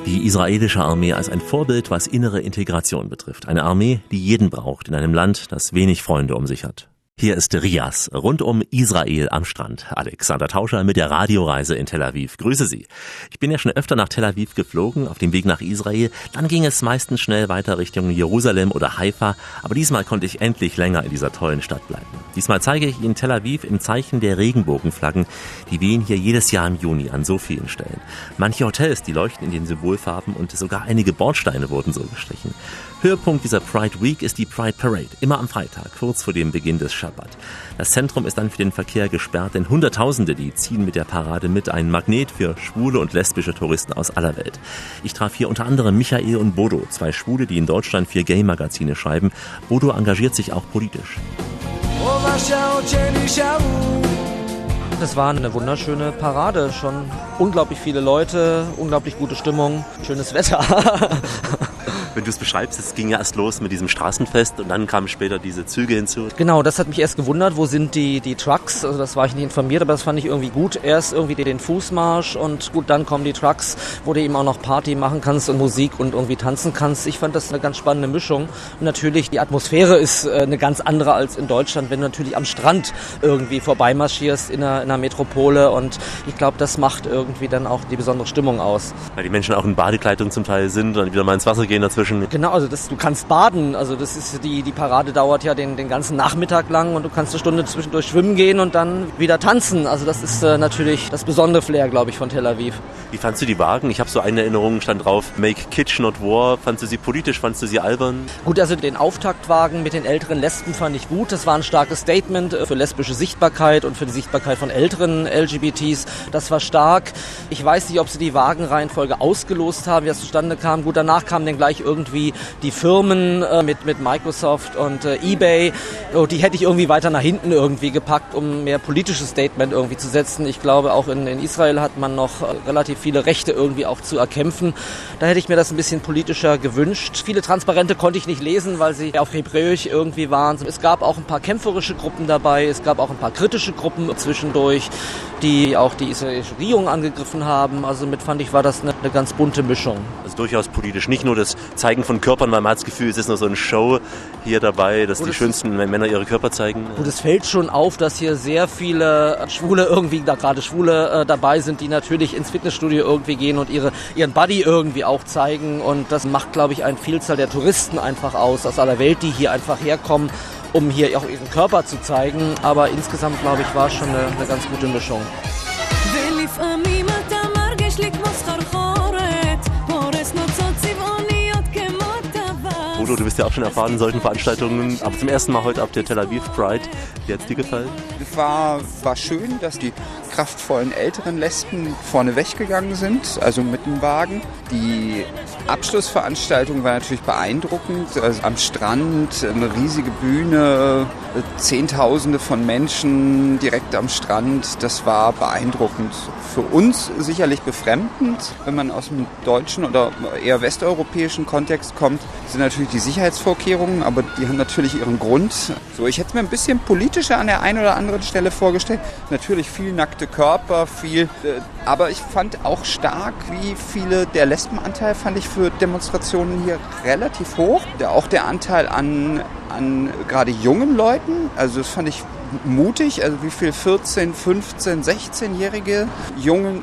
Die israelische Armee als ein Vorbild, was innere Integration betrifft. Eine Armee, die jeden braucht in einem Land, das wenig Freunde um sich hat. Hier ist Rias, rund um Israel am Strand. Alexander Tauscher mit der Radioreise in Tel Aviv. Grüße Sie. Ich bin ja schon öfter nach Tel Aviv geflogen, auf dem Weg nach Israel. Dann ging es meistens schnell weiter Richtung Jerusalem oder Haifa. Aber diesmal konnte ich endlich länger in dieser tollen Stadt bleiben. Diesmal zeige ich Ihnen Tel Aviv im Zeichen der Regenbogenflaggen. Die wehen hier jedes Jahr im Juni an so vielen Stellen. Manche Hotels, die leuchten in den Symbolfarben und sogar einige Bordsteine wurden so gestrichen. Höhepunkt dieser Pride Week ist die Pride Parade, immer am Freitag, kurz vor dem Beginn des Schabbat. Das Zentrum ist dann für den Verkehr gesperrt, denn Hunderttausende, die ziehen mit der Parade mit, ein Magnet für schwule und lesbische Touristen aus aller Welt. Ich traf hier unter anderem Michael und Bodo, zwei Schwule, die in Deutschland für Gay-Magazine schreiben. Bodo engagiert sich auch politisch. Das war eine wunderschöne Parade. Schon unglaublich viele Leute, unglaublich gute Stimmung, schönes Wetter. Wenn du es beschreibst, es ging ja erst los mit diesem Straßenfest und dann kamen später diese Züge hinzu. Genau, das hat mich erst gewundert, wo sind die, die Trucks? Also das war ich nicht informiert, aber das fand ich irgendwie gut. Erst irgendwie den Fußmarsch und gut, dann kommen die Trucks, wo du eben auch noch Party machen kannst und Musik und irgendwie tanzen kannst. Ich fand das eine ganz spannende Mischung. Und natürlich, die Atmosphäre ist äh, eine ganz andere als in Deutschland, wenn du natürlich am Strand irgendwie vorbeimarschierst in einer, in einer Metropole und ich glaube, das macht irgendwie dann auch die besondere Stimmung aus. Weil die Menschen auch in Badekleidung zum Teil sind und wieder mal ins Wasser gehen dazwischen. Genau, also das, du kannst baden. Also das ist die, die Parade dauert ja den, den ganzen Nachmittag lang und du kannst eine Stunde zwischendurch schwimmen gehen und dann wieder tanzen. Also das ist äh, natürlich das besondere Flair, glaube ich, von Tel Aviv. Wie fandst du die Wagen? Ich habe so eine Erinnerung, stand drauf, Make Kitsch not War. Fandst du sie politisch, fandst du sie albern? Gut, also den Auftaktwagen mit den älteren Lesben fand ich gut. Das war ein starkes Statement äh, für lesbische Sichtbarkeit und für die Sichtbarkeit von älteren LGBTs. Das war stark. Ich weiß nicht, ob sie die Wagenreihenfolge ausgelost haben, wie das zustande kam. Gut, danach kamen dann gleich irgendwie die Firmen äh, mit, mit Microsoft und äh, eBay, oh, die hätte ich irgendwie weiter nach hinten irgendwie gepackt, um mehr politisches Statement irgendwie zu setzen. Ich glaube, auch in, in Israel hat man noch äh, relativ viele Rechte irgendwie auch zu erkämpfen. Da hätte ich mir das ein bisschen politischer gewünscht. Viele Transparente konnte ich nicht lesen, weil sie auf Hebräisch irgendwie waren. Es gab auch ein paar kämpferische Gruppen dabei, es gab auch ein paar kritische Gruppen zwischendurch, die auch die israelische Regierung angegriffen haben. Also mit fand ich, war das eine, eine ganz bunte Mischung. Also durchaus politisch. Nicht nur das Zeigen von Körpern, weil man hat das Gefühl, es ist nur so eine Show hier dabei, dass Gut, die schönsten Männer ihre Körper zeigen. Gut, es fällt schon auf, dass hier sehr viele Schwule irgendwie, da gerade Schwule äh, dabei sind, die natürlich ins Fitnessstudio irgendwie gehen und ihre, ihren Body irgendwie auch zeigen. Und das macht, glaube ich, eine Vielzahl der Touristen einfach aus, aus aller Welt, die hier einfach herkommen, um hier auch ihren Körper zu zeigen. Aber insgesamt, glaube ich, war es schon eine, eine ganz gute Mischung. Udo, du bist ja auch schon erfahren in solchen Veranstaltungen. Aber zum ersten Mal heute ab der Tel Aviv Pride. Wie hat es dir gefallen? War, war schön, dass die kraftvollen älteren Lesben vorne weggegangen sind, also mit dem Wagen. Die Abschlussveranstaltung war natürlich beeindruckend. Also am Strand eine riesige Bühne, Zehntausende von Menschen direkt am Strand. Das war beeindruckend. Für uns sicherlich befremdend, wenn man aus dem deutschen oder eher westeuropäischen Kontext kommt, sind natürlich die Sicherheitsvorkehrungen, aber die haben natürlich ihren Grund. So, ich hätte es mir ein bisschen politischer an der einen oder anderen Stelle vorgestellt. Natürlich viel nackte Körper, viel, äh, aber ich fand auch stark, wie viele der Lesbenanteil fand ich für Demonstrationen hier relativ hoch. Auch der Anteil an, an gerade jungen Leuten, also das fand ich mutig, also wie viel 14, 15, 16-jährige jungen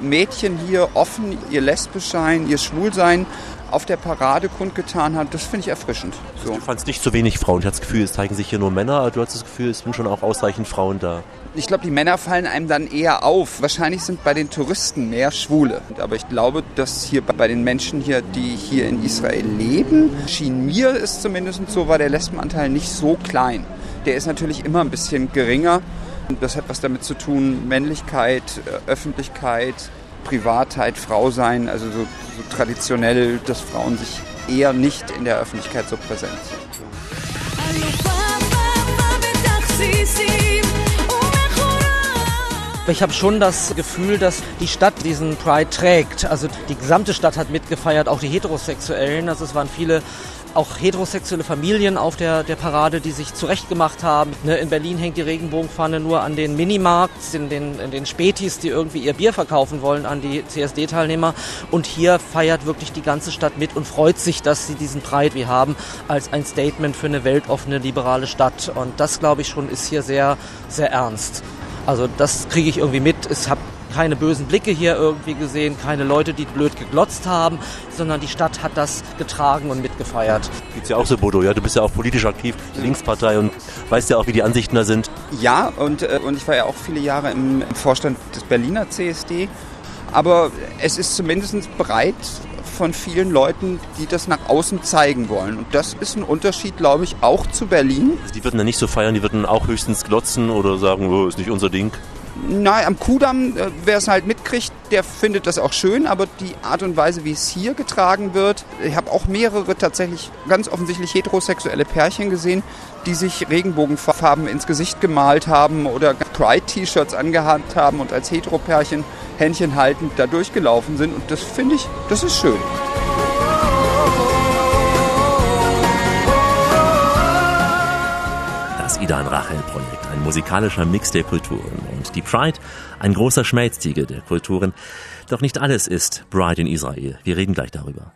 Mädchen hier offen ihr Lesbischsein, ihr Schwulsein auf der Parade kundgetan hat, das finde ich erfrischend. So. Du fandst nicht so wenig Frauen. Ich hatte das Gefühl, es zeigen sich hier nur Männer, aber du hast das Gefühl, es sind schon auch ausreichend Frauen da. Ich glaube, die Männer fallen einem dann eher auf. Wahrscheinlich sind bei den Touristen mehr Schwule. Aber ich glaube, dass hier bei den Menschen hier, die hier in Israel leben, schien mir es zumindest so, war der Lesbenanteil nicht so klein. Der ist natürlich immer ein bisschen geringer. Das hat was damit zu tun, Männlichkeit, äh, Öffentlichkeit, Privatheit, Frau sein, also so, so traditionell, dass Frauen sich eher nicht in der Öffentlichkeit so präsent sind. Ich habe schon das Gefühl, dass die Stadt diesen Pride trägt. Also die gesamte Stadt hat mitgefeiert, auch die Heterosexuellen. Also es waren viele auch heterosexuelle Familien auf der, der Parade, die sich zurechtgemacht haben. Ne, in Berlin hängt die Regenbogenfahne nur an den Minimarkts, in den, in den Spätis, die irgendwie ihr Bier verkaufen wollen an die CSD-Teilnehmer. Und hier feiert wirklich die ganze Stadt mit und freut sich, dass sie diesen Pride wie haben, als ein Statement für eine weltoffene, liberale Stadt. Und das, glaube ich, schon ist hier sehr, sehr ernst. Also das kriege ich irgendwie mit. Ich habe keine bösen Blicke hier irgendwie gesehen, keine Leute, die blöd geglotzt haben, sondern die Stadt hat das getragen und mitgefeiert. Geht's ja auch so, Bodo, ja? Du bist ja auch politisch aktiv, die Linkspartei und weißt ja auch, wie die Ansichten da sind. Ja, und, äh, und ich war ja auch viele Jahre im, im Vorstand des Berliner CSD. Aber es ist zumindest bereit von vielen Leuten, die das nach außen zeigen wollen. Und das ist ein Unterschied, glaube ich, auch zu Berlin. Die würden dann nicht so feiern, die würden auch höchstens glotzen oder sagen, oh, ist nicht unser Ding. Na, am Kudamm, äh, wer es halt mitkriegt, der findet das auch schön, aber die Art und Weise, wie es hier getragen wird, ich habe auch mehrere tatsächlich ganz offensichtlich heterosexuelle Pärchen gesehen, die sich Regenbogenfarben ins Gesicht gemalt haben oder Pride-T-Shirts angehabt haben und als Heteropärchen Händchen haltend da durchgelaufen sind. Und das finde ich, das ist schön. Das Idan Rachel Projekt, ein musikalischer Mix der Kulturen und die Pride, ein großer Schmelztiegel der Kulturen. Doch nicht alles ist Pride in Israel. Wir reden gleich darüber.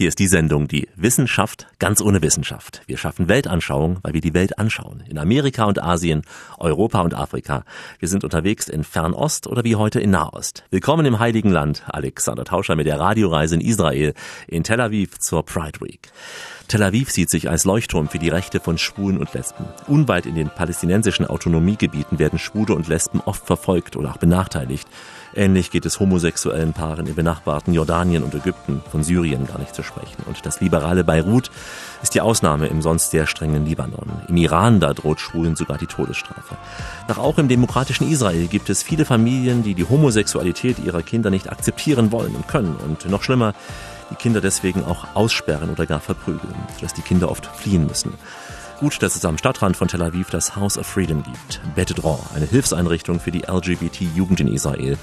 Hier ist die Sendung Die Wissenschaft ganz ohne Wissenschaft. Wir schaffen Weltanschauung, weil wir die Welt anschauen. In Amerika und Asien, Europa und Afrika. Wir sind unterwegs in Fernost oder wie heute in Nahost. Willkommen im Heiligen Land. Alexander Tauscher mit der Radioreise in Israel, in Tel Aviv zur Pride Week. Tel Aviv sieht sich als Leuchtturm für die Rechte von Schwulen und Lesben. Unweit in den palästinensischen Autonomiegebieten werden Schwule und Lesben oft verfolgt oder auch benachteiligt. Ähnlich geht es homosexuellen Paaren im benachbarten Jordanien und Ägypten, von Syrien gar nicht zu sprechen. Und das liberale Beirut ist die Ausnahme im sonst sehr strengen Libanon. Im Iran, da droht Schwulen sogar die Todesstrafe. Doch auch im demokratischen Israel gibt es viele Familien, die die Homosexualität ihrer Kinder nicht akzeptieren wollen und können. Und noch schlimmer, die Kinder deswegen auch aussperren oder gar verprügeln, sodass die Kinder oft fliehen müssen gut, dass es am Stadtrand von Tel Aviv das House of Freedom gibt. Betedron, eine Hilfseinrichtung für die LGBT-Jugend in Israel.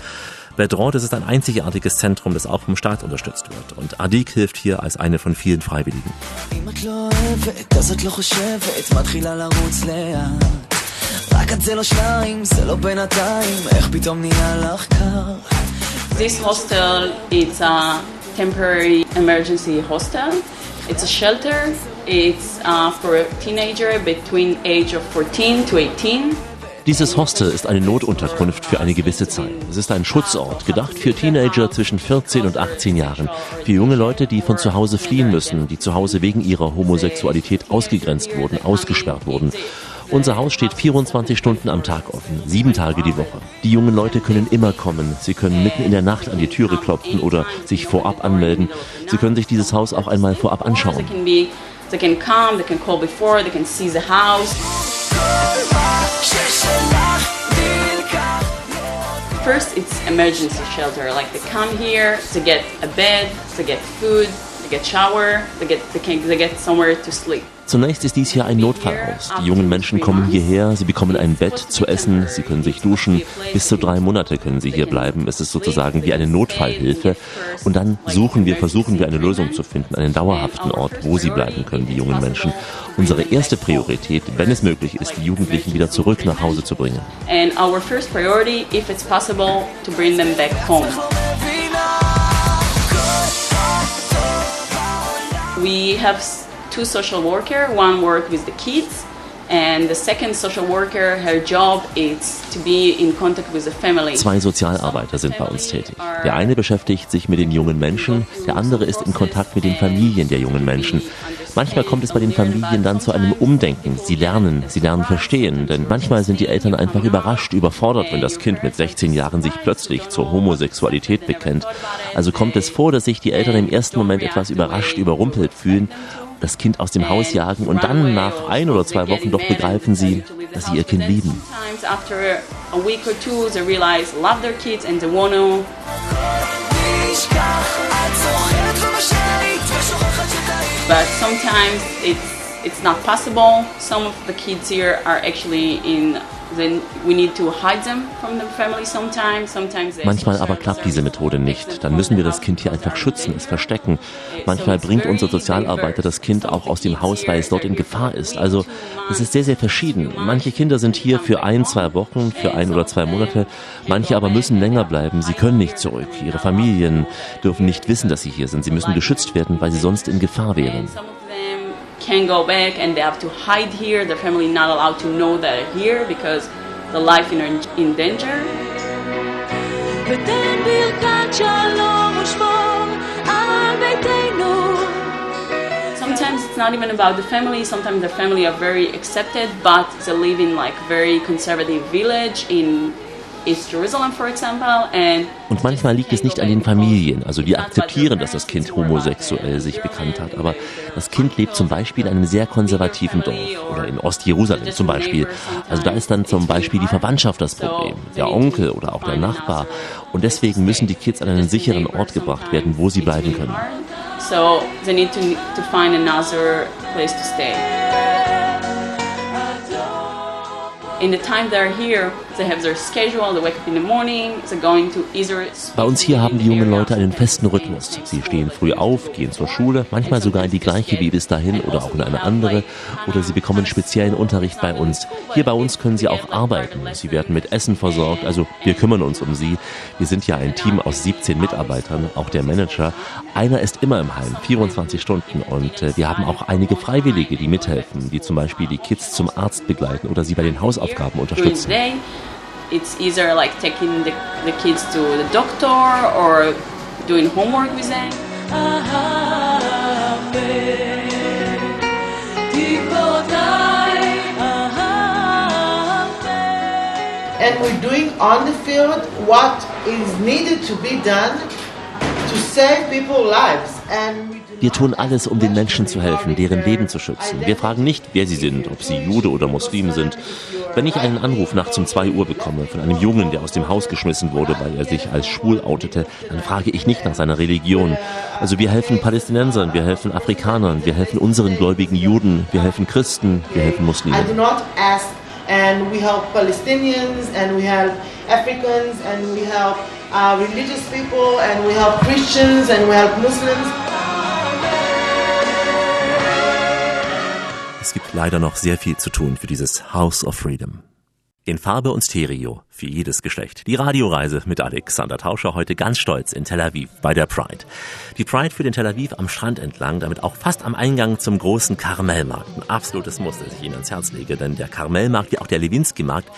Bedron, das ist ein einzigartiges Zentrum, das auch vom Staat unterstützt wird. Und Adik hilft hier als eine von vielen Freiwilligen. This hostel is a temporary emergency hostel. It's a shelter It's uh, for a teenager between age of 14 to 18. Dieses Hostel ist eine Notunterkunft für eine gewisse Zeit. Es ist ein Schutzort, gedacht für Teenager zwischen 14 und 18 Jahren, für junge Leute, die von zu Hause fliehen müssen, die zu Hause wegen ihrer Homosexualität ausgegrenzt wurden, ausgesperrt wurden. Unser Haus steht 24 Stunden am Tag offen, sieben Tage die Woche. Die jungen Leute können immer kommen. Sie können mitten in der Nacht an die Türe klopfen oder sich vorab anmelden. Sie können sich dieses Haus auch einmal vorab anschauen. They can come, they can call before, they can see the house. First, it's emergency shelter. Like they come here to get a bed, to get food, to get shower, to get they can they get somewhere to sleep. Zunächst ist dies hier ein Notfallhaus. Die jungen Menschen kommen hierher, sie bekommen ein Bett zu essen, sie können sich duschen. Bis zu drei Monate können sie hier bleiben. Es ist sozusagen wie eine Notfallhilfe. Und dann suchen wir, versuchen wir eine Lösung zu finden, einen dauerhaften Ort, wo sie bleiben können, die jungen Menschen. Unsere erste Priorität, wenn es möglich ist, die Jugendlichen wieder zurück nach Hause zu bringen. And our first priority, if it's possible, to bring them back home. We have two social worker. One work with the kids, and the second social worker, her job is to be in contact with the family. Zwei Sozialarbeiter sind bei uns tätig. Der eine beschäftigt sich mit den jungen Menschen, der andere ist in Kontakt mit den Familien der jungen Menschen. Manchmal kommt es bei den Familien dann zu einem Umdenken. Sie lernen, sie lernen verstehen, denn manchmal sind die Eltern einfach überrascht, überfordert, wenn das Kind mit 16 Jahren sich plötzlich zur Homosexualität bekennt. Also kommt es vor, dass sich die Eltern im ersten Moment etwas überrascht, überrumpelt fühlen, das Kind aus dem Haus jagen und dann nach ein oder zwei Wochen doch begreifen sie, dass sie ihr Kind lieben. Sometimes But sometimes it's it's not possible. Some of the kids here are actually in. Manchmal aber klappt diese Methode nicht. Dann müssen wir das Kind hier einfach schützen, es verstecken. Manchmal bringt unser Sozialarbeiter das Kind auch aus dem Haus, weil es dort in Gefahr ist. Also es ist sehr, sehr verschieden. Manche Kinder sind hier für ein, zwei Wochen, für ein oder zwei Monate. Manche aber müssen länger bleiben. Sie können nicht zurück. Ihre Familien dürfen nicht wissen, dass sie hier sind. Sie müssen geschützt werden, weil sie sonst in Gefahr wären. can't go back and they have to hide here. Their family not allowed to know that they're here because the life in, in danger. Sometimes it's not even about the family. Sometimes the family are very accepted, but they live in like very conservative village in East Jerusalem, for example, and Und manchmal liegt es nicht an den Familien. Also die akzeptieren, dass das Kind homosexuell sich bekannt hat. Aber das Kind lebt zum Beispiel in einem sehr konservativen Dorf oder in Ostjerusalem zum Beispiel. Also da ist dann zum Beispiel die Verwandtschaft das Problem, der Onkel oder auch der Nachbar. Und deswegen müssen die Kids an einen sicheren Ort gebracht werden, wo sie bleiben können. so they need to to find another place to stay. Bei uns hier haben die jungen Leute einen festen Rhythmus. Sie stehen früh auf, gehen zur Schule, manchmal sogar in die gleiche wie bis dahin oder auch in eine andere. Oder sie bekommen speziellen Unterricht bei uns. Hier bei uns können sie auch arbeiten. Sie werden mit Essen versorgt, also wir kümmern uns um sie. Wir sind ja ein Team aus 17 Mitarbeitern, auch der Manager. Einer ist immer im Heim, 24 Stunden. Und äh, wir haben auch einige Freiwillige, die mithelfen, die zum Beispiel die Kids zum Arzt begleiten oder sie bei den Hausaufgaben during the unterstützen. It's either like taking the, the kids to the doctor or doing homework with them. and we're doing on the field what is needed to be done Wir tun alles, um den Menschen zu helfen, deren Leben zu schützen. Wir fragen nicht, wer sie sind, ob sie Jude oder Muslim sind. Wenn ich einen Anruf nachts um 2 Uhr bekomme von einem Jungen, der aus dem Haus geschmissen wurde, weil er sich als schwul outete, dann frage ich nicht nach seiner Religion. Also wir helfen Palästinensern, wir helfen Afrikanern, wir helfen unseren gläubigen Juden, wir helfen Christen, wir helfen Muslimen. And we help Palestinians, and we help Africans, and we help uh, religious people, and we help Christians, and we help Muslims. Es gibt leider noch sehr viel zu tun für dieses House of Freedom. In Farbe und Stereo für jedes Geschlecht. Die Radioreise mit Alexander Tauscher heute ganz stolz in Tel Aviv bei der Pride. Die Pride führt in Tel Aviv am Strand entlang, damit auch fast am Eingang zum großen Karmelmarkt. Ein absolutes Muss, das ich Ihnen ans Herz lege, denn der Karmelmarkt, wie auch der Lewinsky-Markt,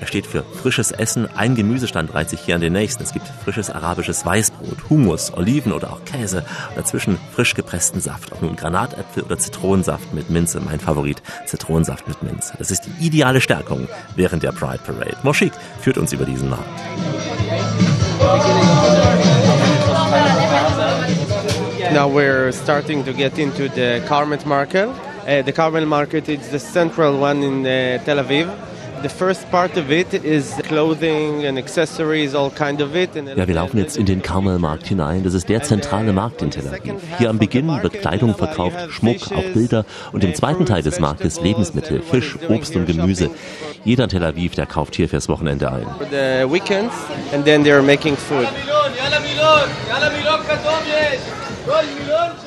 er steht für frisches Essen. Ein Gemüsestand reiht sich hier an den nächsten. Es gibt frisches arabisches Weißbrot, Hummus, Oliven oder auch Käse. Dazwischen frisch gepressten Saft. Ob nun Granatäpfel oder Zitronensaft mit Minze. Mein Favorit, Zitronensaft mit Minze. Das ist die ideale Stärkung während der Pride Parade. Moschik führt uns über diesen Markt. Now we're starting to get into the Carmel market. Uh, the Carmel market is the central one in uh, Tel Aviv. The first part of it is clothing and accessories, all kind of it. And Ja, wir laufen jetzt in den Karmelmarkt hinein. Das ist der zentrale Markt in Tel Aviv. Hier am Beginn wird Kleidung verkauft, Schmuck, auch Bilder. Und im zweiten Teil des Marktes Lebensmittel, Fisch, Obst und Gemüse. Jeder in Tel Aviv, der kauft hier fürs Wochenende ein. for the weekends, and then they're making food.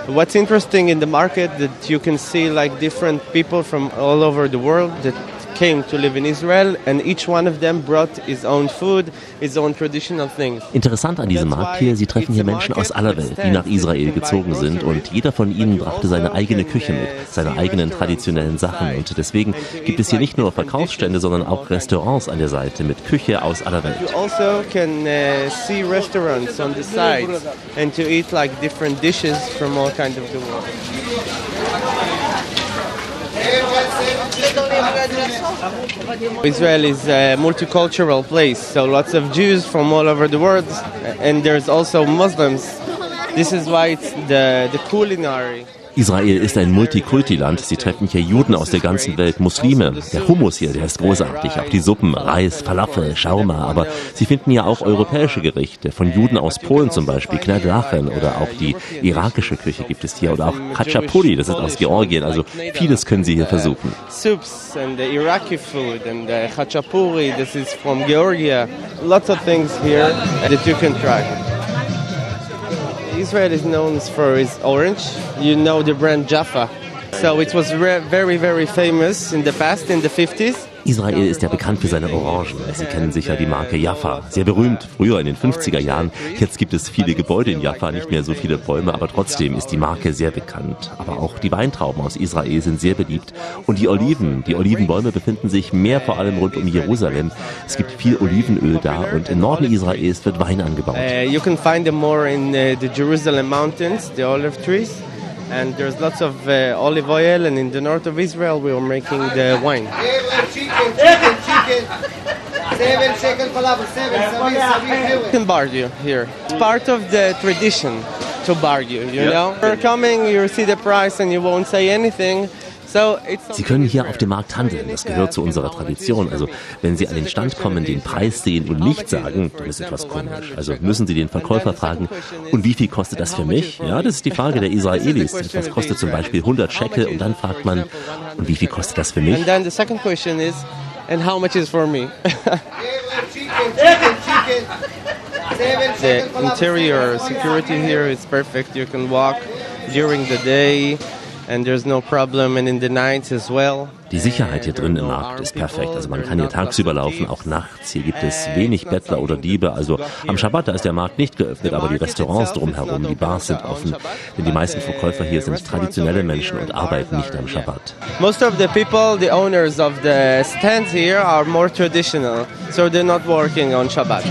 What's interesting in the market that you can see like different people from all over the world that came to live in Israel, and each one of them brought his own food, his own traditional things. Interessant an diesem Markt hier, Sie treffen hier Menschen aus aller Welt, die nach Israel gezogen sind und jeder von ihnen brachte seine eigene Küche mit, seine eigenen traditionellen Sachen und deswegen gibt es hier nicht nur Verkaufsstände, sondern auch Restaurants an der Seite mit Küche aus aller Welt. You also can uh, see restaurants on the sides and to eat like different dishes from all kinds of the world. Israel is a multicultural place, so lots of Jews from all over the world, and there's also Muslims. This is why it's the, the culinary. Israel ist ein Multikulti-Land. Sie treffen hier Juden aus der ganzen Welt, Muslime. Der Hummus hier, der ist großartig. Auch die Suppen, Reis, Falafel, Shawarma. Aber Sie finden ja auch europäische Gerichte. Von Juden aus Polen zum Beispiel, Knedlachen oder auch die irakische Küche gibt es hier. Oder auch Khachapuri, das ist aus Georgien. Also vieles können Sie hier versuchen. Soups and the Iraqi food and the khachapuri, this is from Georgia. Lots of things here that you can try. Israel is known for its orange. You know the brand Jaffa. So it was re- very, very famous in the past, in the 50s. Israel ist ja bekannt für seine Orangen. Sie kennen sicher die Marke Jaffa. Sehr berühmt, früher in den 50er Jahren. Jetzt gibt es viele Gebäude in Jaffa, nicht mehr so viele Bäume, aber trotzdem ist die Marke sehr bekannt. Aber auch die Weintrauben aus Israel sind sehr beliebt. Und die Oliven, die Olivenbäume befinden sich mehr vor allem rund um Jerusalem. Es gibt viel Olivenöl da und im Norden Israels wird Wein angebaut. Uh, you can find them more in uh, the Jerusalem mountains, the olive trees. And there's lots of uh, olive oil, and in the north of Israel, we are making the wine. chicken, chicken, chicken. Seven shekel falafel, seven, seven, seven. You can bargain here. It's part of the tradition to bargain, you Yeah. know? You're coming, you see the price, and you won't say anything. So it's Sie können hier auf dem Markt handeln, das gehört zu unserer Tradition. Also wenn Sie an den Stand kommen, den Preis sehen und nicht sagen, dann ist etwas komisch. Also müssen Sie den Verkäufer fragen, und wie viel kostet das für mich? Ja, das ist die Frage der Israelis. Etwas kostet zum Beispiel 100 Shekel und dann fragt man, und wie viel kostet das für mich? And then the second question is, and how much is for me? The interior security here is perfect. You can walk during the day, and there's no problem, and in the nights as well. Die Sicherheit hier drin im Markt ist perfekt. Also man kann hier tagsüber laufen, auch nachts. Hier gibt es wenig Bettler oder Diebe. Also am Schabbat, da ist der Markt nicht geöffnet, aber die Restaurants drumherum, die Bars sind offen. Denn die meisten Verkäufer hier sind traditionelle Menschen und arbeiten nicht am Schabbat. Most of the people, the owners of the stands here, are more traditional, so they're not working on Shabbat.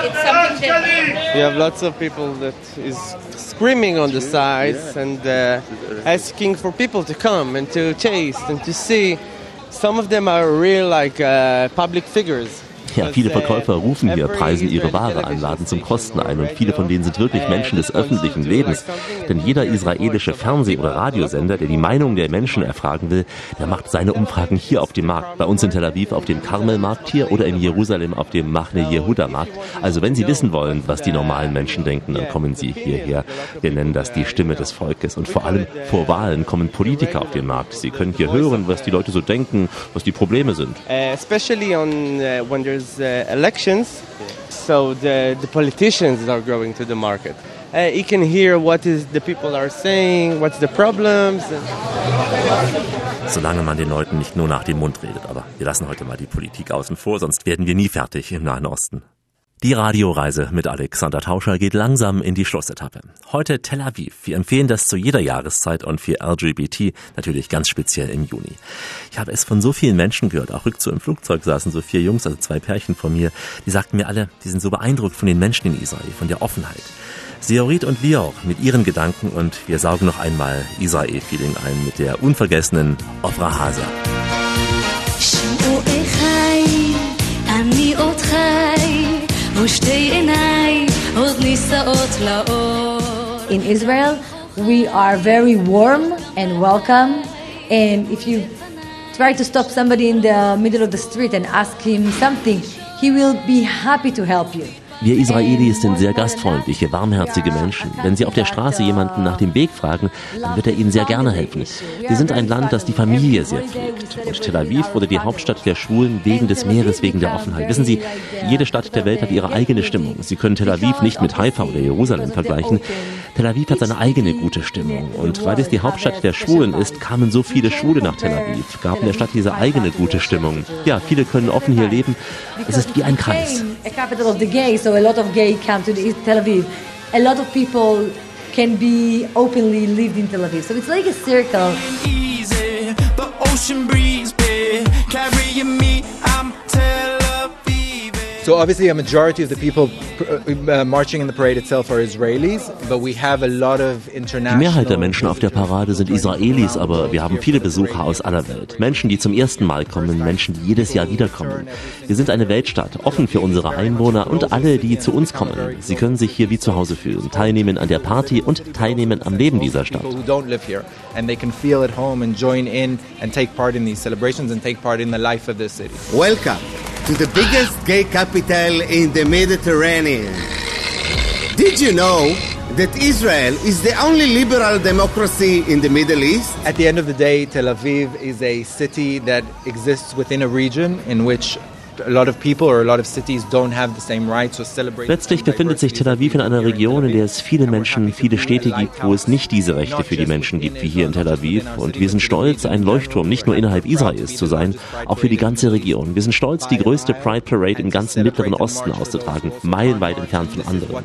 It's something that We have lots of people that is screaming on the sides and uh, asking for people to come and to taste and to see. Some of them are real like uh, public figures. Ja, viele Verkäufer rufen hier, preisen ihre Ware an, laden zum Kosten ein und viele von denen sind wirklich Menschen des öffentlichen Lebens. Denn jeder israelische Fernseh- oder Radiosender, der die Meinung der Menschen erfragen will, der macht seine Umfragen hier auf dem Markt. Bei uns in Tel Aviv auf dem Karmelmarkt hier oder in Jerusalem auf dem Machne Yehuda Markt. Also wenn Sie wissen wollen, was die normalen Menschen denken, dann kommen Sie hierher. Wir nennen das die Stimme des Volkes und vor allem vor Wahlen kommen Politiker auf den Markt. Sie können hier hören, was die Leute so denken, was die Probleme sind. Uh, especially on uh, when there's uh, elections, so the, the politicians are going to the market. Uh, you can hear what is the people are saying, what's the problems. Solange man den Leuten nicht nur nach dem Mund redet. Aber wir lassen heute mal die Politik außen vor, sonst werden wir nie fertig im Nahen Osten. Die Radioreise mit Alexander Tauscher geht langsam in die Schlussetappe. Heute Tel Aviv. Wir empfehlen das zu jeder Jahreszeit und für LGBT natürlich ganz speziell im Juni. Ich habe es von so vielen Menschen gehört, auch rückzu im Flugzeug saßen so vier Jungs, also zwei Pärchen von mir, die sagten mir alle, die sind so beeindruckt von den Menschen in Israel, von der Offenheit. Seorit und Lior mit ihren Gedanken und wir saugen noch einmal Israel-Feeling ein mit der unvergessenen Ofra Hasa. In Israel, we are very warm and welcome. And if you try to stop somebody in the middle of the street and ask him something, he will be happy to help you. Wir Israelis sind sehr gastfreundliche, warmherzige Menschen. Wenn Sie auf der Straße jemanden nach dem Weg fragen, dann wird er Ihnen sehr gerne helfen. Wir sind ein Land, das die Familie sehr pflegt. Und Tel Aviv wurde die Hauptstadt der Schwulen wegen des Meeres, wegen der Offenheit. Wissen Sie, jede Stadt der Welt hat ihre eigene Stimmung. Sie können Tel Aviv nicht mit Haifa oder Jerusalem vergleichen. Tel Aviv hat seine eigene gute Stimmung. Und weil es die Hauptstadt der Schwulen ist, kamen so viele Schwule nach Tel Aviv, gaben der Stadt diese eigene gute Stimmung. Ja, viele können offen hier leben. Es ist wie ein Kreis. So a lot of gay come to the Tel Aviv. A lot of people can be openly lived in Tel Aviv. So it's like a circle. easy. The ocean breeze, babe, carrying me. I'm Tel Aviv. So obviously, a majority of the people uh, marching in the parade itself are Israelis, but we have a lot of Die international. Mehrheit der Menschen auf der Parade sind Israelis, aber wir haben viele Besucher aus aller Welt. Menschen, die zum ersten Mal kommen, Menschen, die jedes Jahr wiederkommen. Wir sind eine Weltstadt, offen für unsere Einwohner und alle, die zu uns kommen. Sie können sich hier wie zu Hause fühlen, teilnehmen an der Party und teilnehmen am Leben dieser Stadt. People who don't live here, and they can feel at home and join in and take part in these celebrations and take part in the life of this city. Welcome to the biggest gay capital in the Mediterranean. Did you know that Israel is the only liberal democracy in the Middle East? At the end of the day, Tel Aviv is a city that exists within a region in which Letztlich befindet sich Tel Aviv in einer Region, in der es viele Menschen, viele Städte gibt, wo es nicht diese Rechte für die Menschen gibt wie hier in Tel Aviv. Und wir sind stolz, ein Leuchtturm nicht nur innerhalb Israels zu sein, auch für die ganze Region. Wir sind stolz, die größte Pride Parade im ganzen Mittleren Osten auszutragen, meilenweit entfernt von anderen.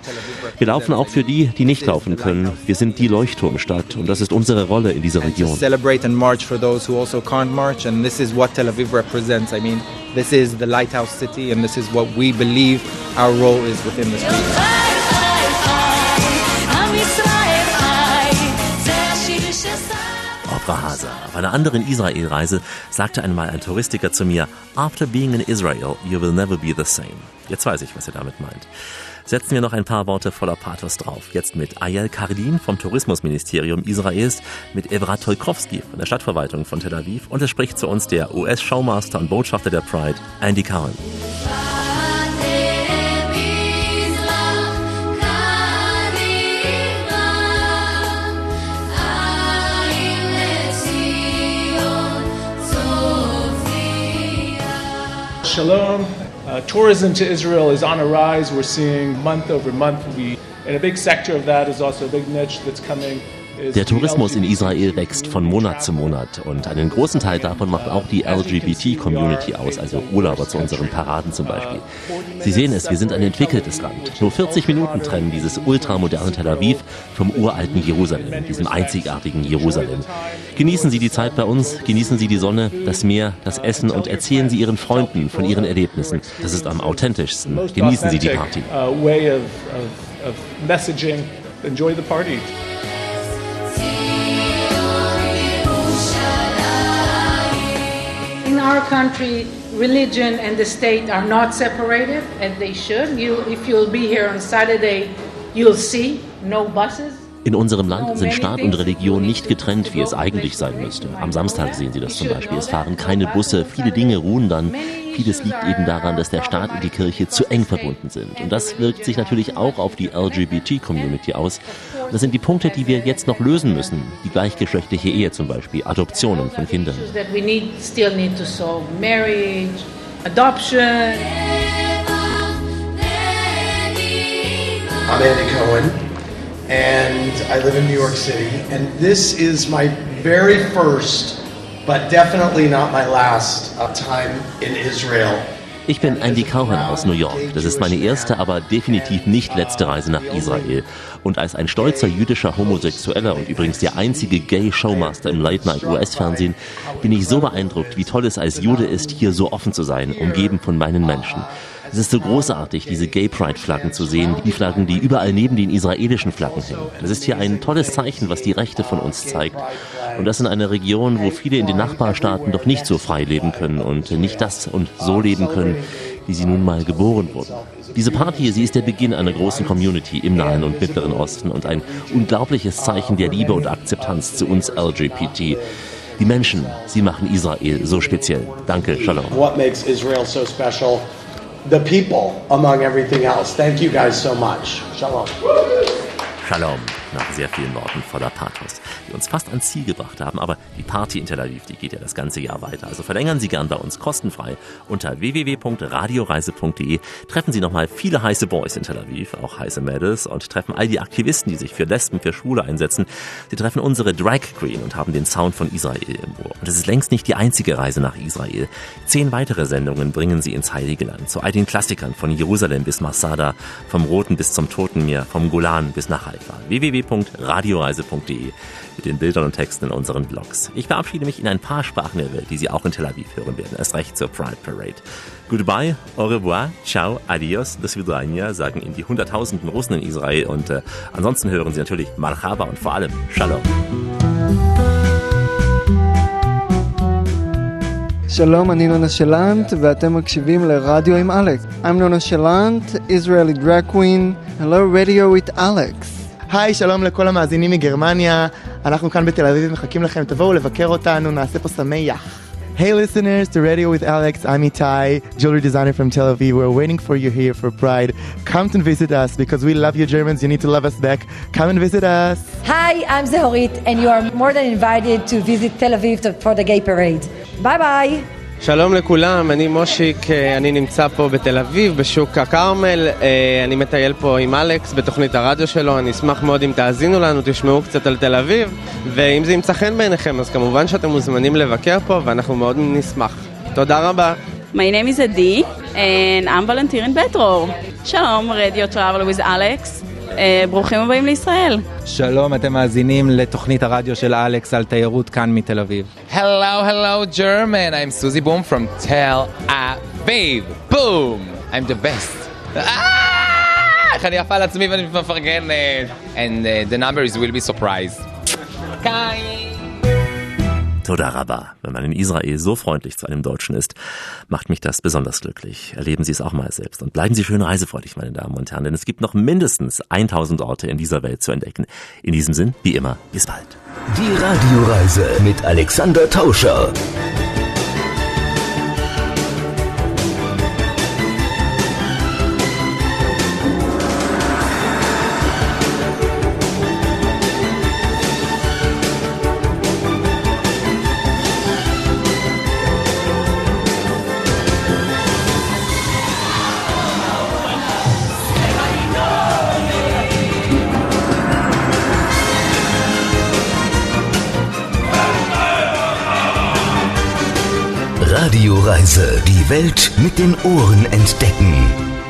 Wir laufen auch für die, die nicht laufen können. Wir sind die Leuchtturmstadt und das ist unsere Rolle in dieser Region. Celebrate and march for those who also can't march, and this is what Tel Aviv represents. I mean, this is the Lighthouse City, and this is what we believe our role is within this region. Abrahasa. Auf einer anderen Israel-Reise sagte einmal ein Touristiker zu mir, After being in Israel, you will never be the same. Jetzt weiß ich, was er damit meint. Setzen wir noch ein paar Worte voller Pathos drauf. Jetzt mit Ayel Kardin vom Tourismusministerium Israels, mit Evrat Tolkowski von der Stadtverwaltung von Tel Aviv und es spricht zu uns der US-Showmaster und Botschafter der Pride, Andy Cohen. Shalom. Uh, tourism to Israel is on a rise. We're seeing month over month. We, and a big sector of that is also a big niche that's coming. Der Tourismus in Israel wächst von Monat zu Monat und einen großen Teil davon macht auch die LGBT-Community aus, also Urlauber zu unseren Paraden zum Beispiel. Sie sehen es, wir sind ein entwickeltes Land. Nur 40 Minuten trennen dieses ultramoderne Tel Aviv vom uralten Jerusalem, diesem einzigartigen Jerusalem. Genießen Sie die Zeit bei uns, genießen Sie die Sonne, das Meer, das Essen und erzählen Sie Ihren Freunden von Ihren Erlebnissen. Das ist am authentischsten. Genießen Sie die Party. Our country, religion and the state are not separated, and they should. You, if you'll be here on Saturday, you'll see no buses. In unserem Land sind Staat und Religion nicht getrennt, wie es eigentlich sein müsste. Am Samstag sehen Sie das zum Beispiel. Es fahren keine Busse, viele Dinge ruhen dann. Vieles liegt eben daran, dass der Staat und die Kirche zu eng verbunden sind. Und das wirkt sich natürlich auch auf die LGBT-Community aus. Das sind die Punkte, die wir jetzt noch lösen müssen. Die gleichgeschlechtliche Ehe zum Beispiel, Adoptionen von Kindern. That we need, still need to solve marriage, adoption. I'm Andy Cohen, and I live in New York City. And this is my very first, but definitely not my last, uh, time in Israel. Ich bin Andy Cohen aus New York. Das ist meine erste, aber definitiv nicht letzte Reise nach Israel. Und als ein stolzer jüdischer Homosexueller und übrigens der einzige Gay-Showmaster im Late-Night-US-Fernsehen bin ich so beeindruckt, wie toll es als Jude ist, hier so offen zu sein, umgeben von meinen Menschen. Es ist so großartig, diese Gay Pride Flaggen zu sehen, die Flaggen, die überall neben den israelischen Flaggen hängen. Das ist hier ein tolles Zeichen, was die Rechte von uns zeigt. Und das in einer Region, wo viele in den Nachbarstaaten doch nicht so frei leben können und nicht das und so leben können, wie sie nun mal geboren wurden. Diese Party, sie ist der Beginn einer großen Community im Nahen und Mittleren Osten und ein unglaubliches Zeichen der Liebe und Akzeptanz zu uns LGBT. Die Menschen, sie machen Israel so speziell. Danke, Shalom. What makes Israel so special? The people, among everything else. Thank you guys so much. Shalom. Shalom, nach sehr vielen Worten voller Pathos, die uns fast ans Ziel gebracht haben. Aber die Party in Tel Aviv, die geht ja das ganze Jahr weiter. Also verlängern Sie gern bei uns kostenfrei unter www.radioreise.de. Treffen Sie nochmal viele heiße Boys in Tel Aviv, auch heiße Mädels und treffen all die Aktivisten, die sich für Lesben, für Schwule einsetzen. Sie treffen unsere Drag Queen und haben den Sound von Israel im Ohr. Und es ist längst nicht die einzige Reise nach Israel. Zehn weitere Sendungen bringen Sie ins Heilige Land, zu all den Klassikern von Jerusalem bis Masada, vom Roten bis zum Toten Meer, vom Golan bis nach Haifa www.radioreise.de mit den Bildern und Texten in unseren Blogs. Ich verabschiede mich in ein paar Sprachen der Welt, die Sie auch in Tel Aviv hören werden, erst recht zur Pride Parade. Goodbye, au revoir, ciao, adios, das Vidania sagen Ihnen die Hunderttausenden Russen in Israel und äh, ansonsten hören Sie natürlich Marhaba und vor allem Shalom. Shalom, אני נונה שלנט, ואתם מקשיבים לרדיו עם אלכס. I'm נונה שלנט, Israeli drag queen, hello radio with Alex. היי, שלום לכל המאזינים מגרמניה. אנחנו כאן בתל אביב מחכים לכם, תבואו לבקר אותנו, נעשה פה שמח. Hey listeners to Radio with Alex, I'm Itai, jewelry designer from Tel Aviv. We're waiting for you here for Pride. Come and visit us because we love you Germans, you need to love us back. Come and visit us. Hi, I'm Zehorit, and you are more than invited to visit Tel Aviv to- for the gay parade. Bye bye. שלום לכולם, אני מושיק, אה, אני נמצא פה בתל אביב, בשוק הכרמל, אה, אני מטייל פה עם אלכס בתוכנית הרדיו שלו, אני אשמח מאוד אם תאזינו לנו, תשמעו קצת על תל אביב, ואם זה ימצא חן בעיניכם, אז כמובן שאתם מוזמנים לבקר פה, ואנחנו מאוד נשמח. תודה רבה. My name is Adi, and I'm volunteer in Betror. שלום, Radio Travel with Alex. אה, ברוכים הבאים לישראל. שלום, אתם מאזינים לתוכנית הרדיו של אלכס על תיירות כאן מתל אביב. Hello, hello, German. I'm Susie Boom from Tel Aviv. Boom! I'm the best. אה, איך אני עפה על עצמי ואני מפרגנת. And uh, the numbers will be surprised. Toda. Wenn man in Israel so freundlich zu einem Deutschen ist, macht mich das besonders glücklich. Erleben Sie es auch mal selbst. Und bleiben Sie schön reisefreudig, meine Damen und Herren, denn es gibt noch mindestens 1000 Orte in dieser Welt zu entdecken. In diesem Sinn, wie immer, bis bald. Die Radioreise mit Alexander Tauscher. Radioreise. Die Welt mit den Ohren entdecken.